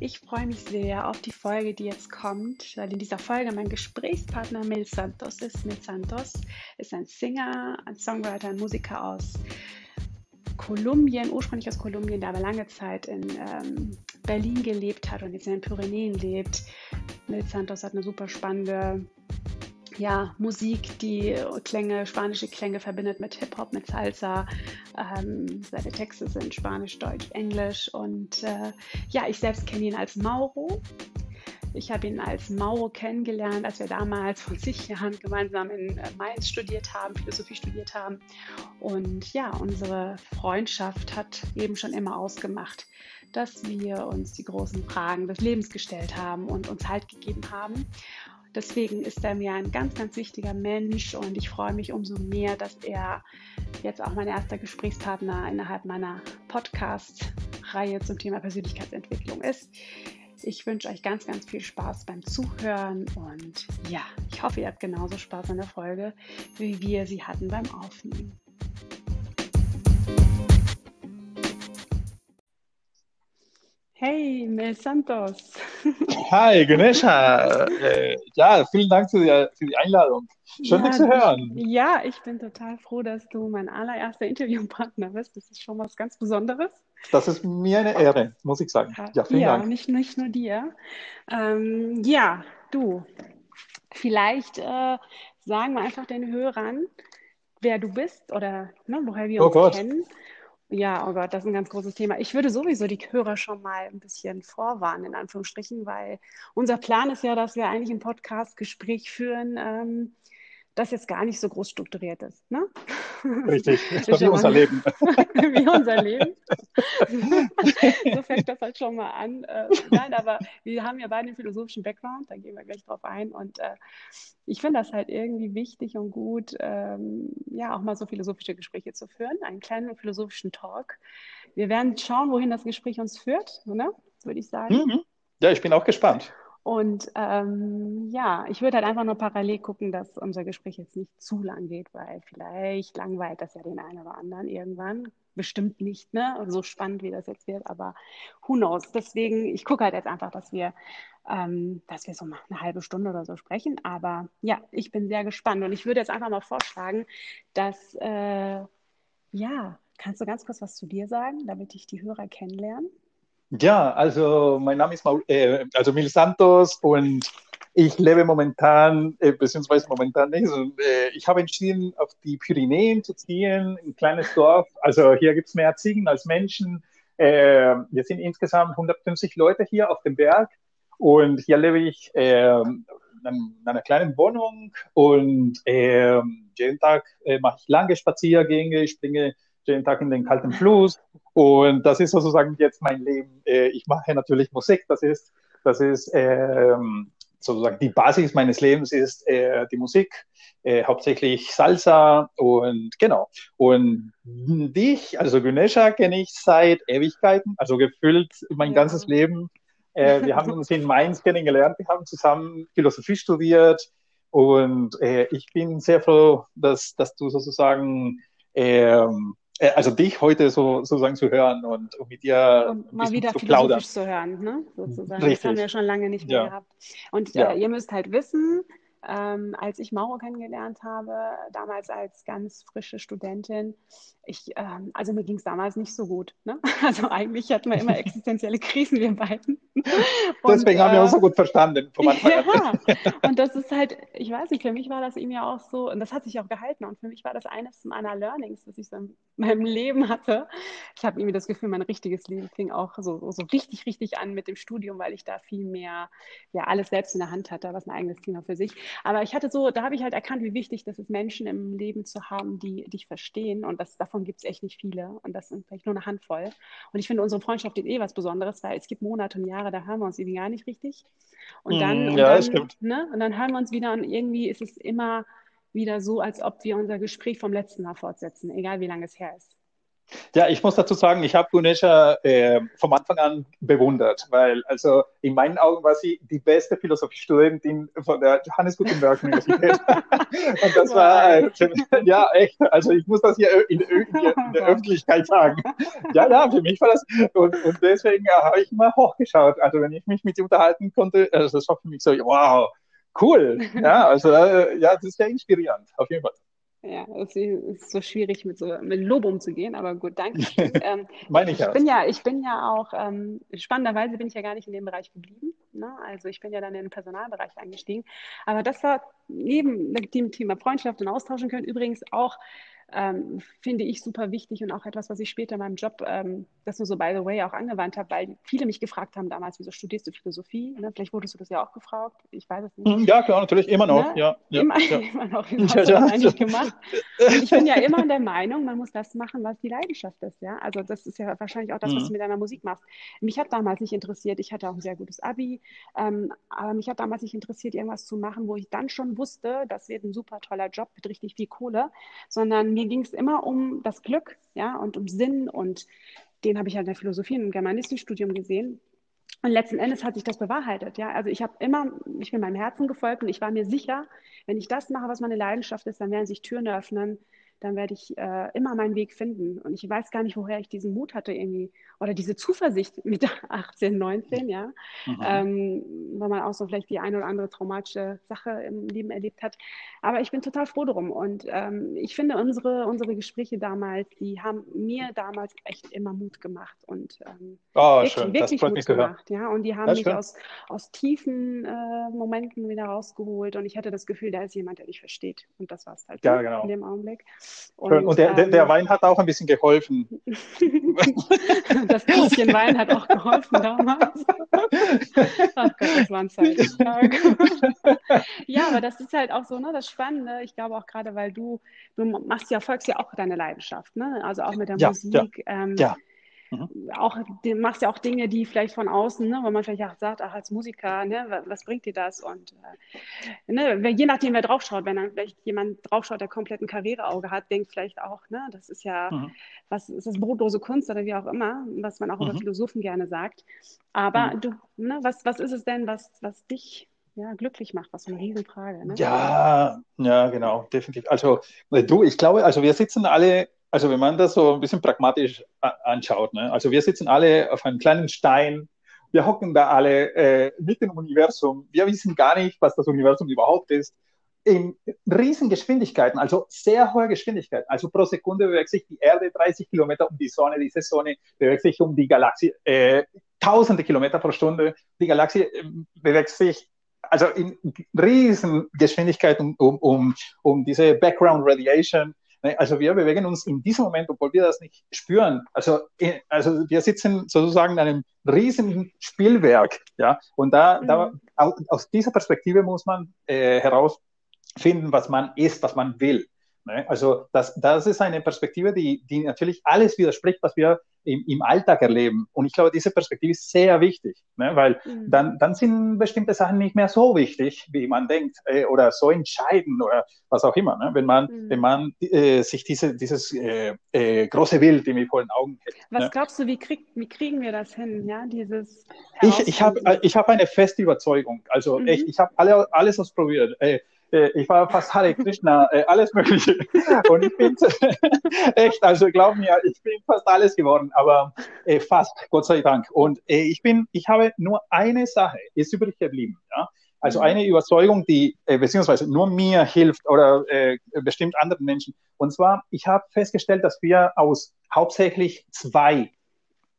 Ich freue mich sehr auf die Folge, die jetzt kommt, weil in dieser Folge mein Gesprächspartner Mil Santos ist. Mil Santos ist ein Singer, ein Songwriter, ein Musiker aus Kolumbien, ursprünglich aus Kolumbien, der aber lange Zeit in ähm, Berlin gelebt hat und jetzt in den Pyrenäen lebt. Mil Santos hat eine super spannende ja, Musik, die Klänge, spanische Klänge verbindet mit Hip-Hop, mit Salsa. Ähm, seine Texte sind Spanisch, Deutsch, Englisch. Und äh, ja, ich selbst kenne ihn als Mauro. Ich habe ihn als Mauro kennengelernt, als wir damals vor zig Jahren gemeinsam in äh, Mainz studiert haben, Philosophie studiert haben. Und ja, unsere Freundschaft hat eben schon immer ausgemacht, dass wir uns die großen Fragen des Lebens gestellt haben und uns Halt gegeben haben. Deswegen ist er mir ein ganz, ganz wichtiger Mensch und ich freue mich umso mehr, dass er jetzt auch mein erster Gesprächspartner innerhalb meiner Podcast-Reihe zum Thema Persönlichkeitsentwicklung ist. Ich wünsche euch ganz, ganz viel Spaß beim Zuhören und ja, ich hoffe, ihr habt genauso Spaß an der Folge, wie wir sie hatten beim Aufnehmen. Hey, Mel Santos. Hi, Ganesha. Äh, ja, vielen Dank für die, für die Einladung. Schön, ja, dich zu hören. Ja, ich bin total froh, dass du mein allererster Interviewpartner bist. Das ist schon was ganz Besonderes. Das ist mir eine Ehre, muss ich sagen. Ja, vielen ja, Dank. Nicht, nicht nur dir. Ähm, ja, du. Vielleicht äh, sagen wir einfach den Hörern, wer du bist oder ne, woher wir oh uns Gott. kennen. Ja, oh Gott, das ist ein ganz großes Thema. Ich würde sowieso die Hörer schon mal ein bisschen vorwarnen, in Anführungsstrichen, weil unser Plan ist ja, dass wir eigentlich ein Podcast-Gespräch führen, ähm, das jetzt gar nicht so groß strukturiert ist. Ne? Richtig, das ist wie unser Leben. wie unser Leben. so fängt das halt schon mal an. Äh, nein, aber wir haben ja beide einen philosophischen Background, da gehen wir gleich drauf ein. Und äh, ich finde das halt irgendwie wichtig und gut, ähm, ja, auch mal so philosophische Gespräche zu führen, einen kleinen philosophischen Talk. Wir werden schauen, wohin das Gespräch uns führt, ne? würde ich sagen. Mhm. Ja, ich bin auch gespannt. Und ähm, ja, ich würde halt einfach nur parallel gucken, dass unser Gespräch jetzt nicht zu lang geht, weil vielleicht langweilt das ja den einen oder anderen irgendwann. Bestimmt nicht, ne? So spannend, wie das jetzt wird, aber who knows. Deswegen, ich gucke halt jetzt einfach, dass wir, ähm, dass wir so mal eine halbe Stunde oder so sprechen. Aber ja, ich bin sehr gespannt und ich würde jetzt einfach mal vorschlagen, dass, äh, ja, kannst du ganz kurz was zu dir sagen, damit ich die Hörer kennenlerne? Ja, also mein Name ist Maul äh, also Mil Santos und ich lebe momentan, äh, beziehungsweise momentan nicht, also, äh, ich habe entschieden, auf die Pyrenäen zu ziehen, ein kleines Dorf. Also hier gibt es mehr Ziegen als Menschen. Äh, wir sind insgesamt 150 Leute hier auf dem Berg und hier lebe ich äh, in einer kleinen Wohnung und äh, jeden Tag äh, mache ich lange Spaziergänge, springe jeden Tag in den kalten Fluss. Und das ist sozusagen jetzt mein Leben. Äh, ich mache natürlich Musik, das ist, das ist ähm, sozusagen die Basis meines Lebens ist äh, die Musik, äh, hauptsächlich Salsa und genau. Und dich, also Günesha, kenne ich seit Ewigkeiten, also gefühlt mein ja. ganzes Leben. Äh, wir haben uns in Mainz kennengelernt, wir haben zusammen Philosophie studiert und äh, ich bin sehr froh, dass, dass du sozusagen ähm, äh, also dich heute so sozusagen zu hören und, und mit dir und mal wieder zu philosophisch plaudern. zu hören, ne? sozusagen. Richtig. Das haben wir schon lange nicht mehr ja. gehabt. Und äh, ja. ihr müsst halt wissen, ähm, als ich Mauro kennengelernt habe, damals als ganz frische Studentin, ich, ähm, also mir ging es damals nicht so gut. Ne? Also eigentlich hatten wir immer existenzielle Krisen, wir beiden. Und, Deswegen haben wir uns so gut verstanden. Vom ja, und das ist halt, ich weiß nicht, für mich war das eben ja auch so, und das hat sich auch gehalten, und für mich war das eines meiner Learnings, das ich so in meinem Leben hatte. Ich habe irgendwie das Gefühl, mein richtiges Leben fing auch so, so richtig, richtig an mit dem Studium, weil ich da viel mehr, ja, alles selbst in der Hand hatte, was ein eigenes Thema für sich. Aber ich hatte so, da habe ich halt erkannt, wie wichtig das ist, Menschen im Leben zu haben, die dich verstehen. Und das, davon gibt es echt nicht viele. Und das sind vielleicht nur eine Handvoll. Und ich finde, unsere Freundschaft ist eh was Besonderes, weil es gibt Monate und Jahre, da hören wir uns irgendwie gar nicht richtig. Und dann, mm, und ja, dann, stimmt. Ne, und dann hören wir uns wieder und irgendwie ist es immer wieder so, als ob wir unser Gespräch vom letzten Mal fortsetzen, egal wie lange es her ist. Ja, ich muss dazu sagen, ich habe Gunesha äh, vom Anfang an bewundert, weil also in meinen Augen war sie die beste Philosophiestudentin von der Johannes Gutenberg Universität. und das war äh, ja echt, also ich muss das hier in, in, in, der Öffentlichkeit sagen. Ja, ja, für mich war das und, und deswegen äh, habe ich immer hochgeschaut. Also wenn ich mich mit ihr unterhalten konnte, also das war für mich so, wow, cool. Ja, also äh, ja, das ist sehr inspirierend, auf jeden Fall. Ja, es ist so schwierig, mit, so, mit Lob umzugehen, aber gut, danke. ähm, Meine ich, ich bin ja, ich bin ja auch, ähm, spannenderweise bin ich ja gar nicht in dem Bereich geblieben. Ne? Also ich bin ja dann in den Personalbereich eingestiegen. Aber das war neben dem Thema Freundschaft und austauschen können übrigens auch ähm, finde ich super wichtig und auch etwas, was ich später in meinem Job, ähm, das nur so by the way auch angewandt habe, weil viele mich gefragt haben damals, wieso studierst du Philosophie? Ne? Vielleicht wurdest du das ja auch gefragt, ich weiß es nicht. Hm, ja, klar, natürlich, immer noch. Ne? Ja, ja, immer, ja. immer noch, immer ja, ja. eigentlich gemacht. Und ich bin ja immer der Meinung, man muss das machen, was die Leidenschaft ist. Ja? Also das ist ja wahrscheinlich auch das, was mhm. du mit deiner Musik machst. Mich hat damals nicht interessiert, ich hatte auch ein sehr gutes Abi, ähm, aber mich hat damals nicht interessiert, irgendwas zu machen, wo ich dann schon wusste, das wird ein super toller Job mit richtig viel Kohle, sondern mir ging es immer um das Glück, ja, und um Sinn und den habe ich ja in der Philosophie und im Germanistikstudium gesehen. Und letzten Endes hat sich das bewahrheitet, ja. Also ich habe immer, ich bin meinem Herzen gefolgt und ich war mir sicher, wenn ich das mache, was meine Leidenschaft ist, dann werden sich Türen öffnen, dann werde ich äh, immer meinen Weg finden. Und ich weiß gar nicht, woher ich diesen Mut hatte irgendwie oder diese Zuversicht mit 18, 19, ja, mhm. ähm, weil man auch so vielleicht die eine oder andere traumatische Sache im Leben erlebt hat. Aber ich bin total froh drum und ähm, ich finde unsere, unsere Gespräche damals, die haben mir damals echt immer Mut gemacht und ähm, oh, wirklich, schön. wirklich Mut gemacht, ja, und die haben mich aus, aus tiefen äh, Momenten wieder rausgeholt und ich hatte das Gefühl, da ist jemand, der dich versteht und das war es halt ja, genau. in dem Augenblick. Und, und der, der, der ähm, Wein hat auch ein bisschen geholfen. das bisschen Wein hat auch geholfen damals. Ach Gott, das war ein Zeittag. ja, aber das ist halt auch so, ne, das Spannende. Ich glaube auch gerade, weil du, du machst ja, folgst ja auch deine Leidenschaft, ne? Also auch mit der ja, Musik. Ja, ähm, ja. Mhm. Auch, du machst ja auch Dinge, die vielleicht von außen, ne, wo man vielleicht auch sagt, ach, als Musiker, ne, was bringt dir das? Und äh, ne, je nachdem, wer draufschaut, wenn dann vielleicht jemand draufschaut, der komplett ein Karriereauge hat, denkt vielleicht auch, ne, das ist ja, mhm. was ist das brotlose Kunst oder wie auch immer, was man auch mhm. über Philosophen gerne sagt. Aber mhm. du, ne, was, was ist es denn, was, was dich ja, glücklich macht, was eine Riesenfrage. Ne? Ja, ja, genau, definitiv. Also du, ich glaube, also wir sitzen alle also wenn man das so ein bisschen pragmatisch anschaut, ne? also wir sitzen alle auf einem kleinen Stein, wir hocken da alle äh, mit dem Universum, wir wissen gar nicht, was das Universum überhaupt ist, in riesen Geschwindigkeiten, also sehr hohe Geschwindigkeiten. Also pro Sekunde bewegt sich die Erde 30 Kilometer um die Sonne, diese Sonne bewegt sich um die Galaxie äh, tausende Kilometer pro Stunde, die Galaxie äh, bewegt sich also in riesen Geschwindigkeiten um, um, um diese Background Radiation also wir bewegen uns in diesem Moment, obwohl wir das nicht spüren. Also, äh, also wir sitzen sozusagen in einem riesigen Spielwerk, ja. Und da, mhm. da aus dieser Perspektive muss man äh, herausfinden, was man ist, was man will. Ne? Also das, das ist eine Perspektive, die, die natürlich alles widerspricht, was wir im, im Alltag erleben. Und ich glaube, diese Perspektive ist sehr wichtig, ne? weil mhm. dann, dann sind bestimmte Sachen nicht mehr so wichtig, wie man denkt, äh, oder so entscheidend oder was auch immer. Ne? Wenn man, mhm. wenn man äh, sich diese, dieses äh, äh, große Bild irgendwie vor den Augen hält. Was ne? glaubst du, wie, krieg, wie kriegen wir das hin? Ja, dieses ich ich habe ich hab eine feste Überzeugung. Also mhm. echt, ich habe alle, alles ausprobiert. Äh, ich war fast Hare Krishna, äh, alles Mögliche. Und ich bin echt, also glaub mir, ich bin fast alles geworden, aber äh, fast, Gott sei Dank. Und ich bin, ich habe nur eine Sache, ist übrig geblieben. Ja? Also mhm. eine Überzeugung, die beziehungsweise nur mir hilft oder äh, bestimmt anderen Menschen. Und zwar, ich habe festgestellt, dass wir aus hauptsächlich zwei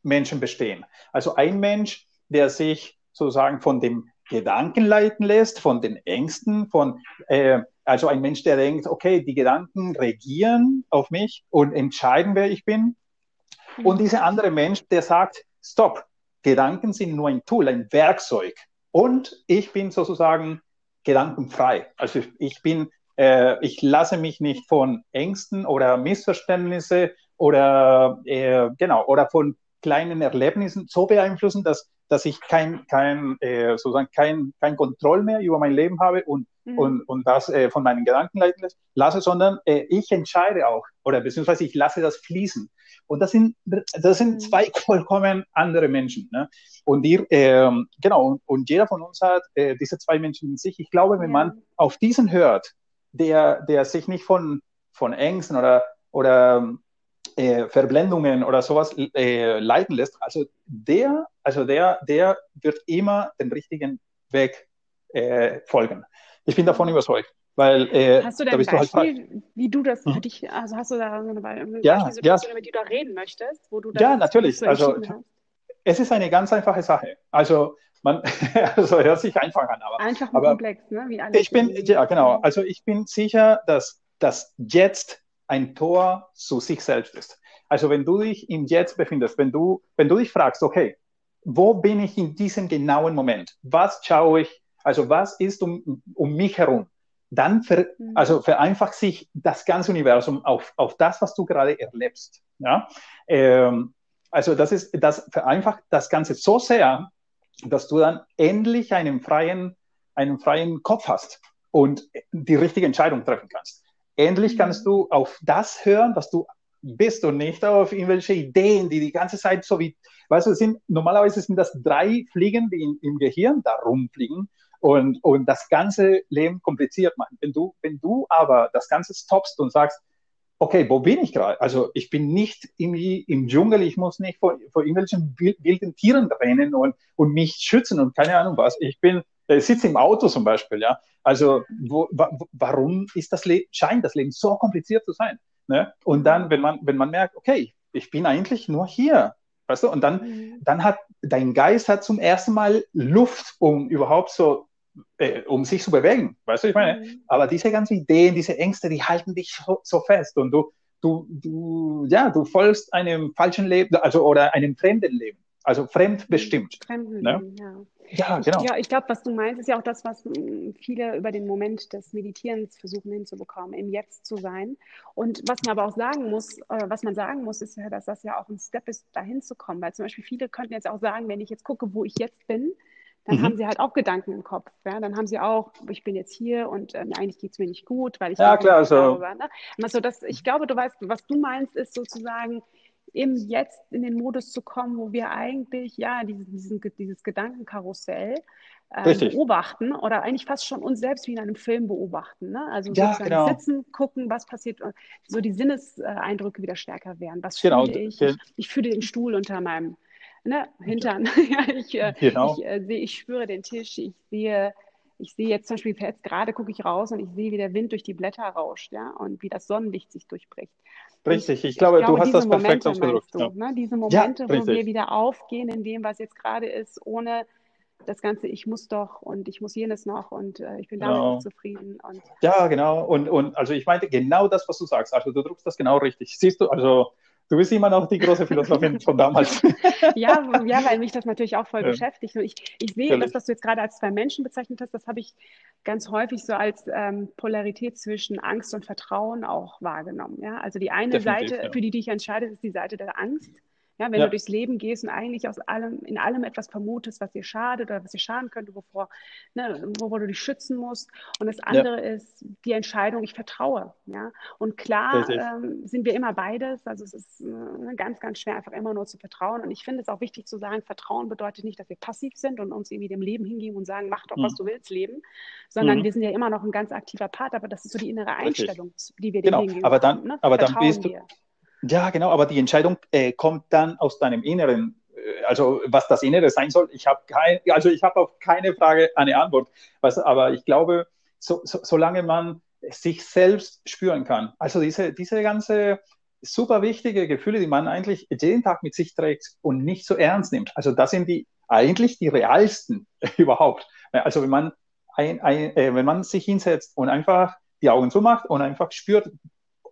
Menschen bestehen. Also ein Mensch, der sich sozusagen von dem Gedanken leiten lässt, von den Ängsten, von, äh, also ein Mensch, der denkt, okay, die Gedanken regieren auf mich und entscheiden, wer ich bin. Mhm. Und dieser andere Mensch, der sagt, stopp, Gedanken sind nur ein Tool, ein Werkzeug. Und ich bin sozusagen gedankenfrei. Also ich bin, äh, ich lasse mich nicht von Ängsten oder Missverständnisse oder äh, genau oder von kleinen Erlebnissen so beeinflussen, dass dass ich kein, kein, äh, sozusagen kein, kein Kontroll mehr über mein Leben habe und mhm. und, und das äh, von meinen Gedanken leiten lasse, sondern äh, ich entscheide auch oder beziehungsweise ich lasse das fließen. Und das sind, das sind mhm. zwei vollkommen andere Menschen. Ne? Und die, äh, genau, und jeder von uns hat äh, diese zwei Menschen in sich. Ich glaube, wenn ja. man auf diesen hört, der, der sich nicht von, von Ängsten oder, oder äh, Verblendungen oder sowas äh, leiten lässt, also der, also der, der wird immer den richtigen Weg äh, folgen. Ich bin davon überzeugt. Weil, äh, hast du denn ein halt Beispiel, halt wie du das für mhm. dich, also hast du da so eine, eine ja, Beispielsituation, ja. mit der du da reden möchtest, wo du das Ja, natürlich. Also, hast? es ist eine ganz einfache Sache. Also, man, also hört sich einfach an, aber. Einfach und komplex, ne? Wie alles ich bin, ja, genau. Also, ich bin sicher, dass das jetzt ein Tor zu sich selbst ist. Also, wenn du dich im Jetzt befindest, wenn du, wenn du dich fragst, okay, wo bin ich in diesem genauen Moment? Was schaue ich? Also, was ist um, um mich herum? dann ver, mhm. also vereinfacht sich das ganze Universum auf, auf das, was du gerade erlebst. Ja? Ähm, also das ist, das vereinfacht das Ganze so sehr, dass du dann endlich einen freien, einen freien Kopf hast und die richtige Entscheidung treffen kannst. Endlich kannst du auf das hören, was du bist und nicht auf irgendwelche Ideen, die die ganze Zeit so wie, weißt du, sind, normalerweise sind das drei Fliegen, die in, im Gehirn da rumfliegen und, und das ganze Leben kompliziert machen. Wenn du, wenn du aber das Ganze stoppst und sagst, okay, wo bin ich gerade? Also ich bin nicht irgendwie im Dschungel, ich muss nicht vor, vor irgendwelchen wilden Tieren rennen und, und mich schützen und keine Ahnung was. Ich bin, ich sitze im Auto zum Beispiel, ja. Also wo, wa, warum ist das Leben, scheint das Leben so kompliziert zu sein? Ne? Und dann, wenn man, wenn man merkt, okay, ich bin eigentlich nur hier, weißt du, und dann, mhm. dann hat dein Geist hat zum ersten Mal Luft, um überhaupt so äh, um sich zu bewegen. Weißt du, ich meine? Mhm. Aber diese ganzen Ideen, diese Ängste, die halten dich so, so, fest und du, du, du, ja, du folgst einem falschen Leben, also oder einem fremden Leben, also fremdbestimmt. Mhm. Fremden, ne? ja. Ja, genau. Ja, ich glaube, was du meinst, ist ja auch das, was mm, viele über den Moment des Meditierens versuchen hinzubekommen, im Jetzt zu sein. Und was man aber auch sagen muss, äh, was man sagen muss, ist ja, dass das ja auch ein Step ist, dahin zu kommen. Weil zum Beispiel viele könnten jetzt auch sagen, wenn ich jetzt gucke, wo ich jetzt bin, dann mhm. haben sie halt auch Gedanken im Kopf. Ja? Dann haben sie auch, ich bin jetzt hier und ähm, eigentlich geht es mir nicht gut, weil ich ja, klar, also. darüber. Ne? Also das, ich glaube, du weißt, was du meinst, ist sozusagen im Jetzt in den Modus zu kommen, wo wir eigentlich ja diesen, diesen dieses Gedankenkarussell äh, beobachten oder eigentlich fast schon uns selbst wie in einem Film beobachten. Ne? Also ja, sozusagen genau. sitzen, gucken, was passiert, so die Sinneseindrücke wieder stärker werden. Was genau. fühle ich? ich? Ich fühle den Stuhl unter meinem ne, Hintern. ja, ich, äh, genau. ich, äh, sehe, ich spüre den Tisch, ich sehe, ich sehe jetzt zum Beispiel jetzt gerade gucke ich raus und ich sehe, wie der Wind durch die Blätter rauscht, ja, und wie das Sonnenlicht sich durchbricht. Richtig, ich, ich glaube, glaube, du hast das perfekt ausgedrückt. Du, ja. ne? Diese Momente, ja, wo wir wieder aufgehen in dem, was jetzt gerade ist, ohne das Ganze, ich muss doch und ich muss jenes noch und äh, ich bin damit genau. nicht zufrieden. Und ja, genau. Und, und also ich meinte genau das, was du sagst. Also du drückst das genau richtig. Siehst du, also Du bist immer noch die große Philosophin von damals. ja, ja, weil mich das natürlich auch voll ja. beschäftigt. Und ich, ich sehe Natürlich. das, was du jetzt gerade als zwei Menschen bezeichnet hast, das habe ich ganz häufig so als ähm, Polarität zwischen Angst und Vertrauen auch wahrgenommen. Ja? Also die eine Definitiv, Seite, ja. für die, die ich entscheide, ist die Seite der Angst. Ja, wenn ja. du durchs Leben gehst und eigentlich aus allem, in allem etwas vermutest, was dir schadet oder was dir schaden könnte, wovor, ne, wovor du dich schützen musst. Und das andere ja. ist die Entscheidung, ich vertraue. Ja? Und klar ähm, sind wir immer beides. Also es ist äh, ganz, ganz schwer, einfach immer nur zu vertrauen. Und ich finde es auch wichtig zu sagen, Vertrauen bedeutet nicht, dass wir passiv sind und uns irgendwie dem Leben hingeben und sagen, mach doch, mhm. was du willst, Leben, sondern mhm. wir sind ja immer noch ein ganz aktiver Part. Aber das ist so die innere Einstellung, Richtig. die wir dem genau. hingeben. Aber dann, ne? aber dann bist du, ja, genau, aber die Entscheidung äh, kommt dann aus deinem Inneren. Äh, also was das Innere sein soll, ich habe kein, also ich habe auf keine Frage eine Antwort. Was, aber ich glaube, so, so, solange man sich selbst spüren kann, also diese, diese ganze super wichtige Gefühle, die man eigentlich jeden Tag mit sich trägt und nicht so ernst nimmt. Also das sind die eigentlich die realsten überhaupt. Also wenn man ein, ein, äh, wenn man sich hinsetzt und einfach die Augen zumacht und einfach spürt,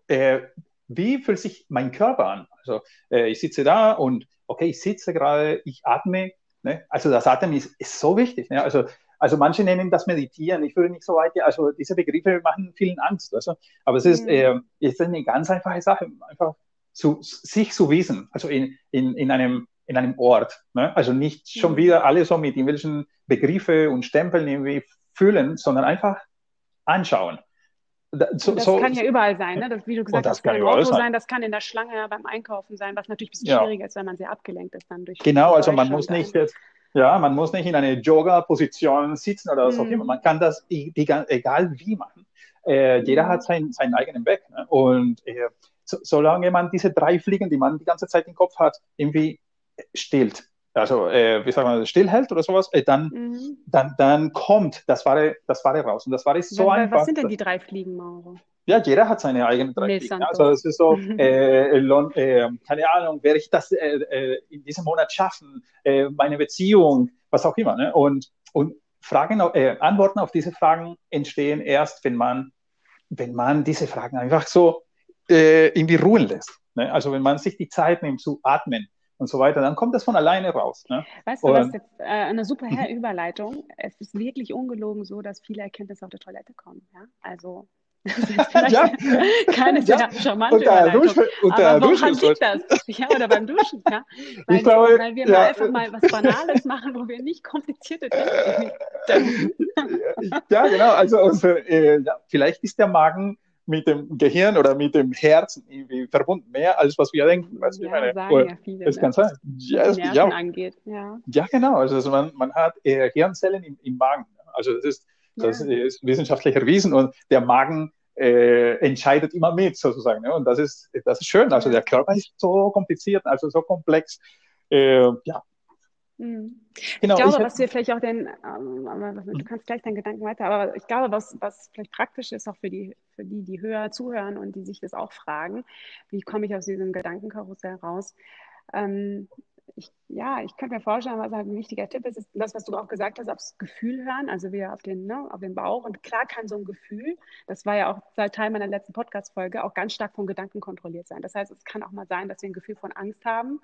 äh, wie fühlt sich mein Körper an? Also äh, ich sitze da und okay, ich sitze gerade, ich atme. Ne? Also das Atmen ist, ist so wichtig. Ne? Also, also manche nennen das Meditieren. Ich würde nicht so weit, also diese Begriffe machen vielen Angst. Also, aber es ist, mhm. äh, ist eine ganz einfache Sache, einfach zu, sich zu wissen, also in, in, in einem in einem Ort. Ne? Also nicht schon mhm. wieder alle so mit irgendwelchen Begriffe und Stempeln irgendwie fühlen, sondern einfach anschauen. So, das so, kann ja überall sein, ne? das, wie du gesagt hast, das kann im Auto sein. sein, das kann in der Schlange beim Einkaufen sein, was natürlich ein bisschen ja. schwieriger ist, wenn man sehr abgelenkt ist dann durch. Genau, also man muss nicht jetzt, ja, man muss nicht in eine Yoga-Position sitzen oder so. Mhm. Man kann das egal wie machen. Äh, jeder mhm. hat sein, seinen eigenen Weg. Ne? Und äh, so, solange man diese drei Fliegen, die man die ganze Zeit im Kopf hat, irgendwie stillt, also äh, wie sagt man, stillhält oder sowas, äh, dann, mhm. dann, dann kommt das Wahre, das Wahre raus. Und das Wahre ist so was, einfach. Was sind denn die drei Fliegen, Mauro? Ja, jeder hat seine eigenen drei nee, Fliegen. Also es ist so, äh, äh, keine Ahnung, werde ich das äh, äh, in diesem Monat schaffen, äh, meine Beziehung, was auch immer. Ne? Und, und Fragen, äh, Antworten auf diese Fragen entstehen erst, wenn man, wenn man diese Fragen einfach so irgendwie ruhen lässt. Ne? Also wenn man sich die Zeit nimmt zu atmen, und so weiter, dann kommt das von alleine raus. Ne? Weißt du, was jetzt äh, eine super. Überleitung. Es ist wirklich ungelogen so, dass viele Erkenntnisse auf der Toilette kommen. Ja? Also ja. keine sehr ja. charmante unter Überleitung. Unter Aber woran liegt das? Ja, oder beim Duschen, ja? Weil, glaube, wir, weil wir ja. mal einfach mal was Banales machen, wo wir nicht komplizierte Dinge Ja, genau. Also, also äh, vielleicht ist der Magen mit dem Gehirn oder mit dem Herzen irgendwie verbunden, mehr als was wir denken. Was ja, meine, sagen ja viele, das ne? kann sein. Ja, was ja, angeht. Ja. ja, genau. Also man, man hat äh, Hirnzellen im, im Magen. Also das ist, das ja. ist wissenschaftlich erwiesen und der Magen äh, entscheidet immer mit sozusagen. Ne? Und das ist, das ist schön. Also der Körper ist so kompliziert, also so komplex. Äh, ja, Mhm. Genau, ich glaube, ich was wir vielleicht auch den, ähm, du kannst gleich deinen Gedanken weiter, aber ich glaube, was, was vielleicht praktisch ist, auch für die, für die, die höher zuhören und die sich das auch fragen, wie komme ich aus diesem Gedankenkarussell raus? Ähm, ich, ja, ich könnte mir vorstellen, was halt ein wichtiger Tipp ist, ist das, was du auch gesagt hast, aufs Gefühl hören, also wir auf den, ne, auf den Bauch. Und klar kann so ein Gefühl, das war ja auch Teil meiner letzten Podcast-Folge, auch ganz stark von Gedanken kontrolliert sein. Das heißt, es kann auch mal sein, dass wir ein Gefühl von Angst haben,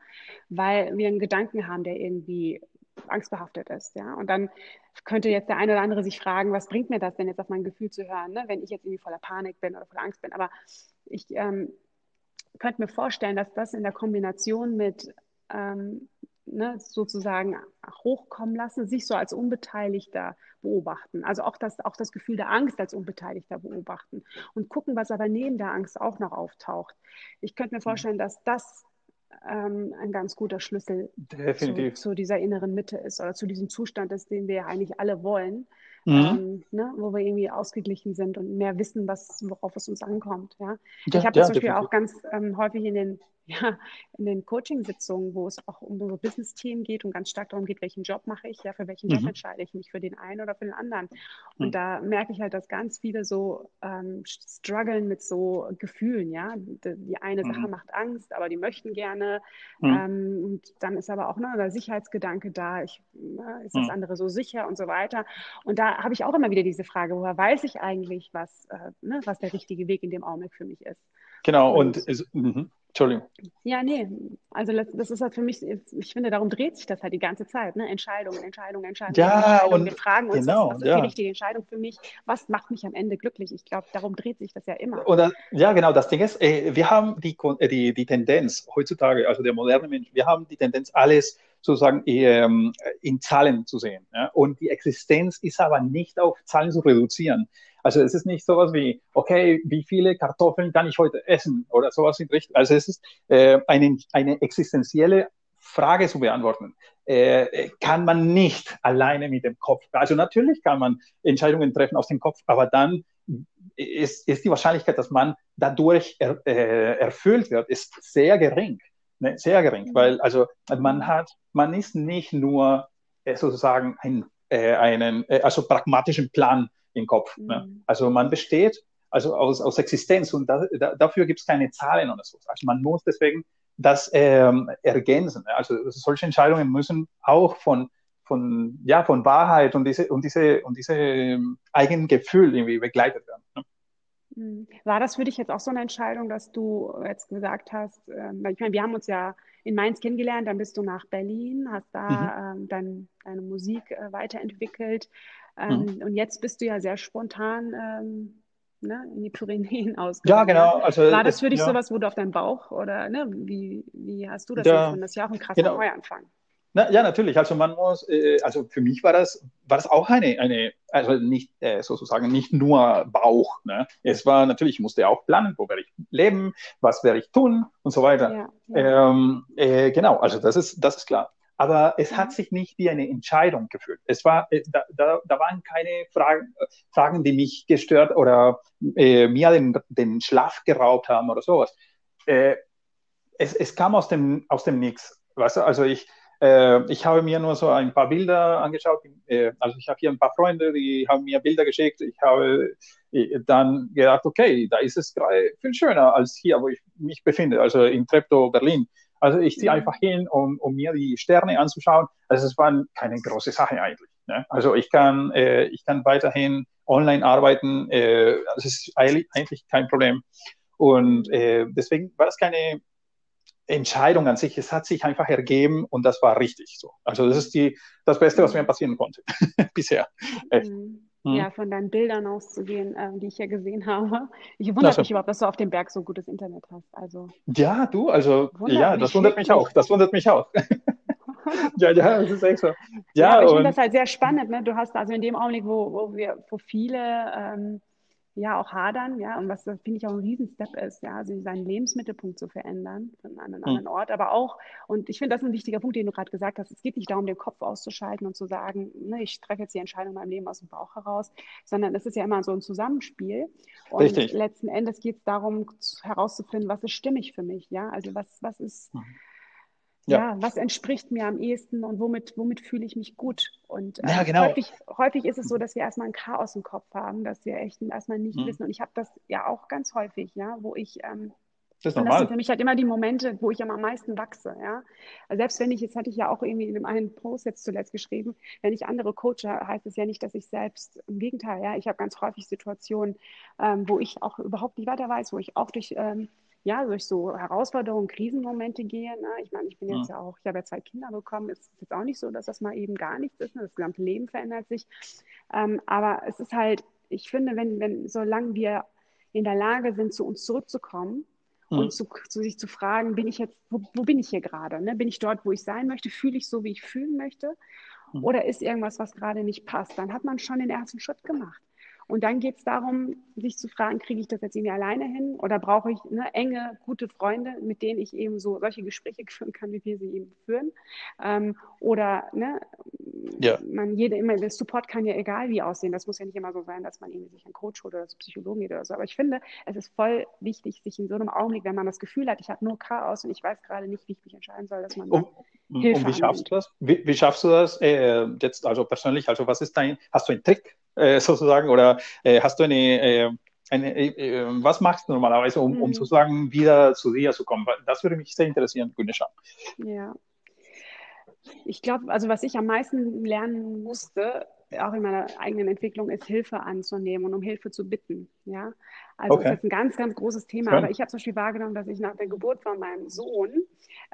weil wir einen Gedanken haben, der irgendwie angstbehaftet ist, ja. Und dann könnte jetzt der eine oder andere sich fragen, was bringt mir das denn jetzt auf mein Gefühl zu hören, ne? wenn ich jetzt irgendwie voller Panik bin oder voller Angst bin. Aber ich ähm, könnte mir vorstellen, dass das in der Kombination mit ähm, ne, sozusagen hochkommen lassen, sich so als Unbeteiligter beobachten. Also auch das, auch das Gefühl der Angst als Unbeteiligter beobachten und gucken, was aber neben der Angst auch noch auftaucht. Ich könnte mir mhm. vorstellen, dass das ähm, ein ganz guter Schlüssel zu, zu, dieser inneren Mitte ist oder zu diesem Zustand ist, den wir ja eigentlich alle wollen, mhm. ähm, ne, wo wir irgendwie ausgeglichen sind und mehr wissen, was, worauf es uns ankommt. Ja? ja ich habe ja, zum Beispiel definitiv. auch ganz ähm, häufig in den ja, in den Coaching-Sitzungen, wo es auch um so Business-Themen geht und ganz stark darum geht, welchen Job mache ich, ja, für welchen Job mhm. entscheide ich mich, für den einen oder für den anderen. Und mhm. da merke ich halt, dass ganz viele so ähm, strugglen mit so Gefühlen, ja. Die, die eine mhm. Sache macht Angst, aber die möchten gerne. Mhm. Ähm, und dann ist aber auch ne, der Sicherheitsgedanke da, ich, ne, ist das mhm. andere so sicher und so weiter. Und da habe ich auch immer wieder diese Frage, woher weiß ich eigentlich, was, äh, ne, was der richtige Weg in dem Augenblick für mich ist. Genau, und, und ist, mhm. Entschuldigung. Ja, nee, also das ist halt für mich, ich finde, darum dreht sich das halt die ganze Zeit, ne? Entscheidungen, Entscheidungen, Entscheidungen. Ja, Entscheidungen. und wir fragen uns, genau, was, was ist ja. die richtige Entscheidung für mich? Was macht mich am Ende glücklich? Ich glaube, darum dreht sich das ja immer. Oder, ja, genau, das Ding ist, äh, wir haben die, äh, die, die Tendenz heutzutage, also der moderne Mensch, wir haben die Tendenz, alles sozusagen ähm, in Zahlen zu sehen. Ja? Und die Existenz ist aber nicht auf Zahlen zu reduzieren. Also es ist nicht sowas wie, okay, wie viele Kartoffeln kann ich heute essen oder sowas in Richtung. Also es ist äh, eine, eine existenzielle Frage zu beantworten. Äh, kann man nicht alleine mit dem Kopf. Also natürlich kann man Entscheidungen treffen aus dem Kopf, aber dann ist, ist die Wahrscheinlichkeit, dass man dadurch er, äh, erfüllt wird, ist sehr gering. Ne? Sehr gering, mhm. weil also man hat, man ist nicht nur äh, sozusagen ein, äh, einen, äh, also pragmatischen Plan im Kopf. Ne? Mhm. Ne? Also man besteht also aus, aus Existenz und da, da, dafür gibt es keine Zahlen oder so. Also man muss deswegen das ähm, ergänzen. Ne? Also solche Entscheidungen müssen auch von von ja von Wahrheit und diese und diese und diese ähm, eigenen Gefühl irgendwie begleitet werden. Ne? Mhm. War das für dich jetzt auch so eine Entscheidung, dass du jetzt gesagt hast, äh, ich meine, wir haben uns ja in Mainz kennengelernt, dann bist du nach Berlin, hast da mhm. ähm, dann deine Musik äh, weiterentwickelt. Ähm, mhm. Und jetzt bist du ja sehr spontan ähm, ne, in die Pyrenäen ausgegangen. Ja, genau. Also, War das für dich ja. sowas, wo du auf deinen Bauch oder ne, wie, wie hast du das ja. empfunden? Das ist ja auch ein krasser genau. Neuanfang. Na, ja, natürlich. Also man muss, äh, also für mich war das, war das auch eine, eine also nicht äh, sozusagen nicht nur Bauch. Ne? Es war natürlich, ich musste auch planen, wo werde ich leben, was werde ich tun und so weiter. Ja, ja. Ähm, äh, genau, also das ist, das ist klar. Aber es hat sich nicht wie eine Entscheidung gefühlt. Es war, äh, da, da, da waren keine Fragen, Fragen, die mich gestört oder äh, mir den, den Schlaf geraubt haben oder sowas. Äh, es, es kam aus dem, aus dem Nix. Weißt du, also ich, äh, ich habe mir nur so ein paar Bilder angeschaut. Äh, also ich habe hier ein paar Freunde, die haben mir Bilder geschickt. Ich habe äh, dann gedacht, okay, da ist es gerade viel schöner als hier, wo ich mich befinde, also in Treptow, Berlin. Also ich ziehe einfach hin, um, um mir die Sterne anzuschauen. Also es war keine große Sache eigentlich. Ne? Also ich kann, äh, ich kann weiterhin online arbeiten. Äh, das ist eigentlich kein Problem. Und äh, deswegen war das keine Entscheidung an sich, es hat sich einfach ergeben und das war richtig so. Also das ist die, das Beste, was mir passieren konnte bisher. Echt. Mhm. Mhm. Ja, von deinen Bildern auszugehen, äh, die ich ja gesehen habe. Ich wundere also, mich überhaupt, dass du auf dem Berg so gutes Internet hast. Also, ja, du, also ja, das wundert mich auch. Das wundert mich auch. ja, ja, das ist echt so. Ja, ja ich finde das halt sehr spannend. Ne? Du hast also in dem Augenblick, wo, wo wir, wo viele ähm, ja auch hadern, ja, und was finde ich auch ein Riesenstep ist, ja, also seinen Lebensmittelpunkt zu verändern von einem hm. anderen Ort, aber auch, und ich finde das ein wichtiger Punkt, den du gerade gesagt hast, es geht nicht darum, den Kopf auszuschalten und zu sagen, ne, ich treffe jetzt die Entscheidung in meinem Leben aus dem Bauch heraus, sondern es ist ja immer so ein Zusammenspiel. Und Richtig. letzten Endes geht es darum, herauszufinden, was ist stimmig für mich, ja, also was, was ist. Mhm ja. ja. was entspricht mir am ehesten und womit, womit fühle ich mich gut? Und äh, ja, genau. häufig, häufig ist es so, dass wir erstmal ein Chaos im Kopf haben, dass wir echt erstmal nicht mhm. wissen. Und ich habe das ja auch ganz häufig, ja, wo ich ähm, das ist normal. Und das sind für mich halt immer die Momente, wo ich am meisten wachse, ja. Also selbst wenn ich, jetzt hatte ich ja auch irgendwie in einem Post jetzt zuletzt geschrieben, wenn ich andere coache, heißt es ja nicht, dass ich selbst, im Gegenteil, ja, ich habe ganz häufig Situationen, ähm, wo ich auch überhaupt nicht weiter weiß, wo ich auch durch ähm, ja, durch so Herausforderungen, Krisenmomente gehe. Ne? Ich meine, ich bin jetzt ja. ja auch, ich habe ja zwei Kinder bekommen. Es ist jetzt auch nicht so, dass das mal eben gar nichts ist. Ne? Das gesamte Leben verändert sich. Ähm, aber es ist halt, ich finde, wenn, wenn, solange wir in der Lage sind, zu uns zurückzukommen mhm. und zu, zu, sich zu fragen, bin ich jetzt, wo, wo bin ich hier gerade? Ne? Bin ich dort, wo ich sein möchte? Fühle ich so, wie ich fühlen möchte? Mhm. Oder ist irgendwas, was gerade nicht passt? Dann hat man schon den ersten Schritt gemacht. Und dann geht es darum, sich zu fragen, kriege ich das jetzt irgendwie alleine hin oder brauche ich ne, enge, gute Freunde, mit denen ich eben so solche Gespräche führen kann, wie wir sie eben führen. Ähm, oder ne, ja. man jede immer, das Support kann ja egal wie aussehen. Das muss ja nicht immer so sein, dass man irgendwie sich einen Coach holt oder zu Psychologen geht oder so. Aber ich finde, es ist voll wichtig, sich in so einem Augenblick, wenn man das Gefühl hat, ich habe nur Chaos und ich weiß gerade nicht, wie ich mich entscheiden soll, dass man um, Hilfe Und wie schaffst du das? Wie, wie schaffst du das äh, jetzt also persönlich? Also was ist dein, hast du einen Trick äh, sozusagen oder äh, hast du eine, äh, eine äh, äh, was machst du normalerweise, um, um mhm. sozusagen wieder zu dir zu kommen? Das würde mich sehr interessieren, Günesha. Ja. Ich glaube, also was ich am meisten lernen musste, auch in meiner eigenen Entwicklung ist, Hilfe anzunehmen und um Hilfe zu bitten. Ja? Also okay. das ist ein ganz, ganz großes Thema. Schön. Aber ich habe zum Beispiel wahrgenommen, dass ich nach der Geburt von meinem Sohn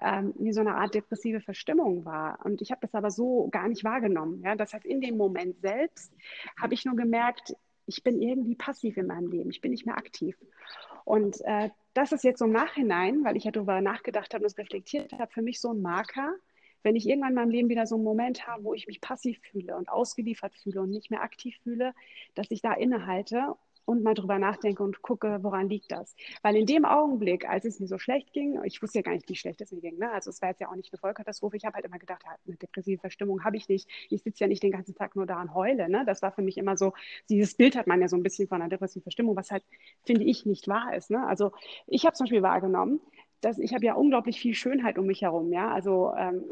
ähm, wie so eine Art depressive Verstimmung war. Und ich habe das aber so gar nicht wahrgenommen. Ja? Das heißt, in dem Moment selbst habe ich nur gemerkt, ich bin irgendwie passiv in meinem Leben. Ich bin nicht mehr aktiv. Und äh, das ist jetzt so im Nachhinein, weil ich ja darüber nachgedacht habe und es reflektiert habe, für mich so ein Marker, wenn ich irgendwann in meinem Leben wieder so einen Moment habe, wo ich mich passiv fühle und ausgeliefert fühle und nicht mehr aktiv fühle, dass ich da innehalte und mal drüber nachdenke und gucke, woran liegt das. Weil in dem Augenblick, als es mir so schlecht ging, ich wusste ja gar nicht, wie schlecht es mir ging, ne? also es war jetzt ja auch nicht eine Vollkatastrophe, ich habe halt immer gedacht, eine depressive Verstimmung habe ich nicht, ich sitze ja nicht den ganzen Tag nur da und heule, ne? das war für mich immer so, dieses Bild hat man ja so ein bisschen von einer depressiven Verstimmung, was halt, finde ich, nicht wahr ist. Ne? Also ich habe zum Beispiel wahrgenommen, dass ich habe ja unglaublich viel Schönheit um mich herum, ja, also, ähm,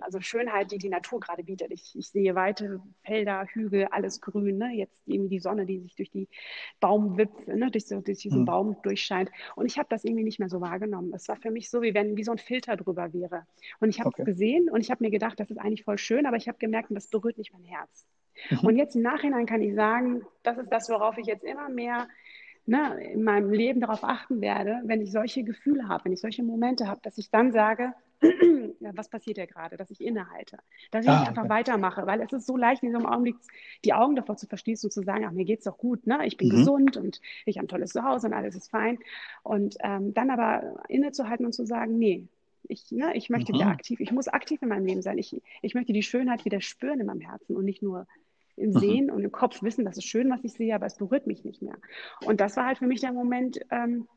also Schönheit, die die Natur gerade bietet. Ich, ich sehe weite Felder, Hügel, alles grün, ne? jetzt irgendwie die Sonne, die sich durch die Baumwipfel, ne? durch, so, durch diesen mhm. Baum durchscheint. Und ich habe das irgendwie nicht mehr so wahrgenommen. Es war für mich so, wie wenn wie so ein Filter drüber wäre. Und ich habe es okay. gesehen und ich habe mir gedacht, das ist eigentlich voll schön, aber ich habe gemerkt, das berührt nicht mein Herz. Mhm. Und jetzt im Nachhinein kann ich sagen, das ist das, worauf ich jetzt immer mehr ne, in meinem Leben darauf achten werde, wenn ich solche Gefühle habe, wenn ich solche Momente habe, dass ich dann sage, was passiert ja gerade, dass ich innehalte, dass ich ah, einfach okay. weitermache, weil es ist so leicht in einem Augenblick die Augen davor zu verschließen und zu sagen, ach, mir geht's doch gut, ne? ich bin mhm. gesund und ich habe ein tolles Zuhause und alles ist fein und ähm, dann aber innezuhalten und zu sagen, nee, Ich, ne, ich möchte mhm. wieder aktiv, ich muss aktiv in meinem Leben sein. Ich, ich möchte die Schönheit wieder spüren in meinem Herzen und nicht nur im mhm. Sehen und im Kopf wissen, das ist schön, was ich sehe, aber es berührt mich nicht mehr. Und das war halt für mich der Moment, ähm,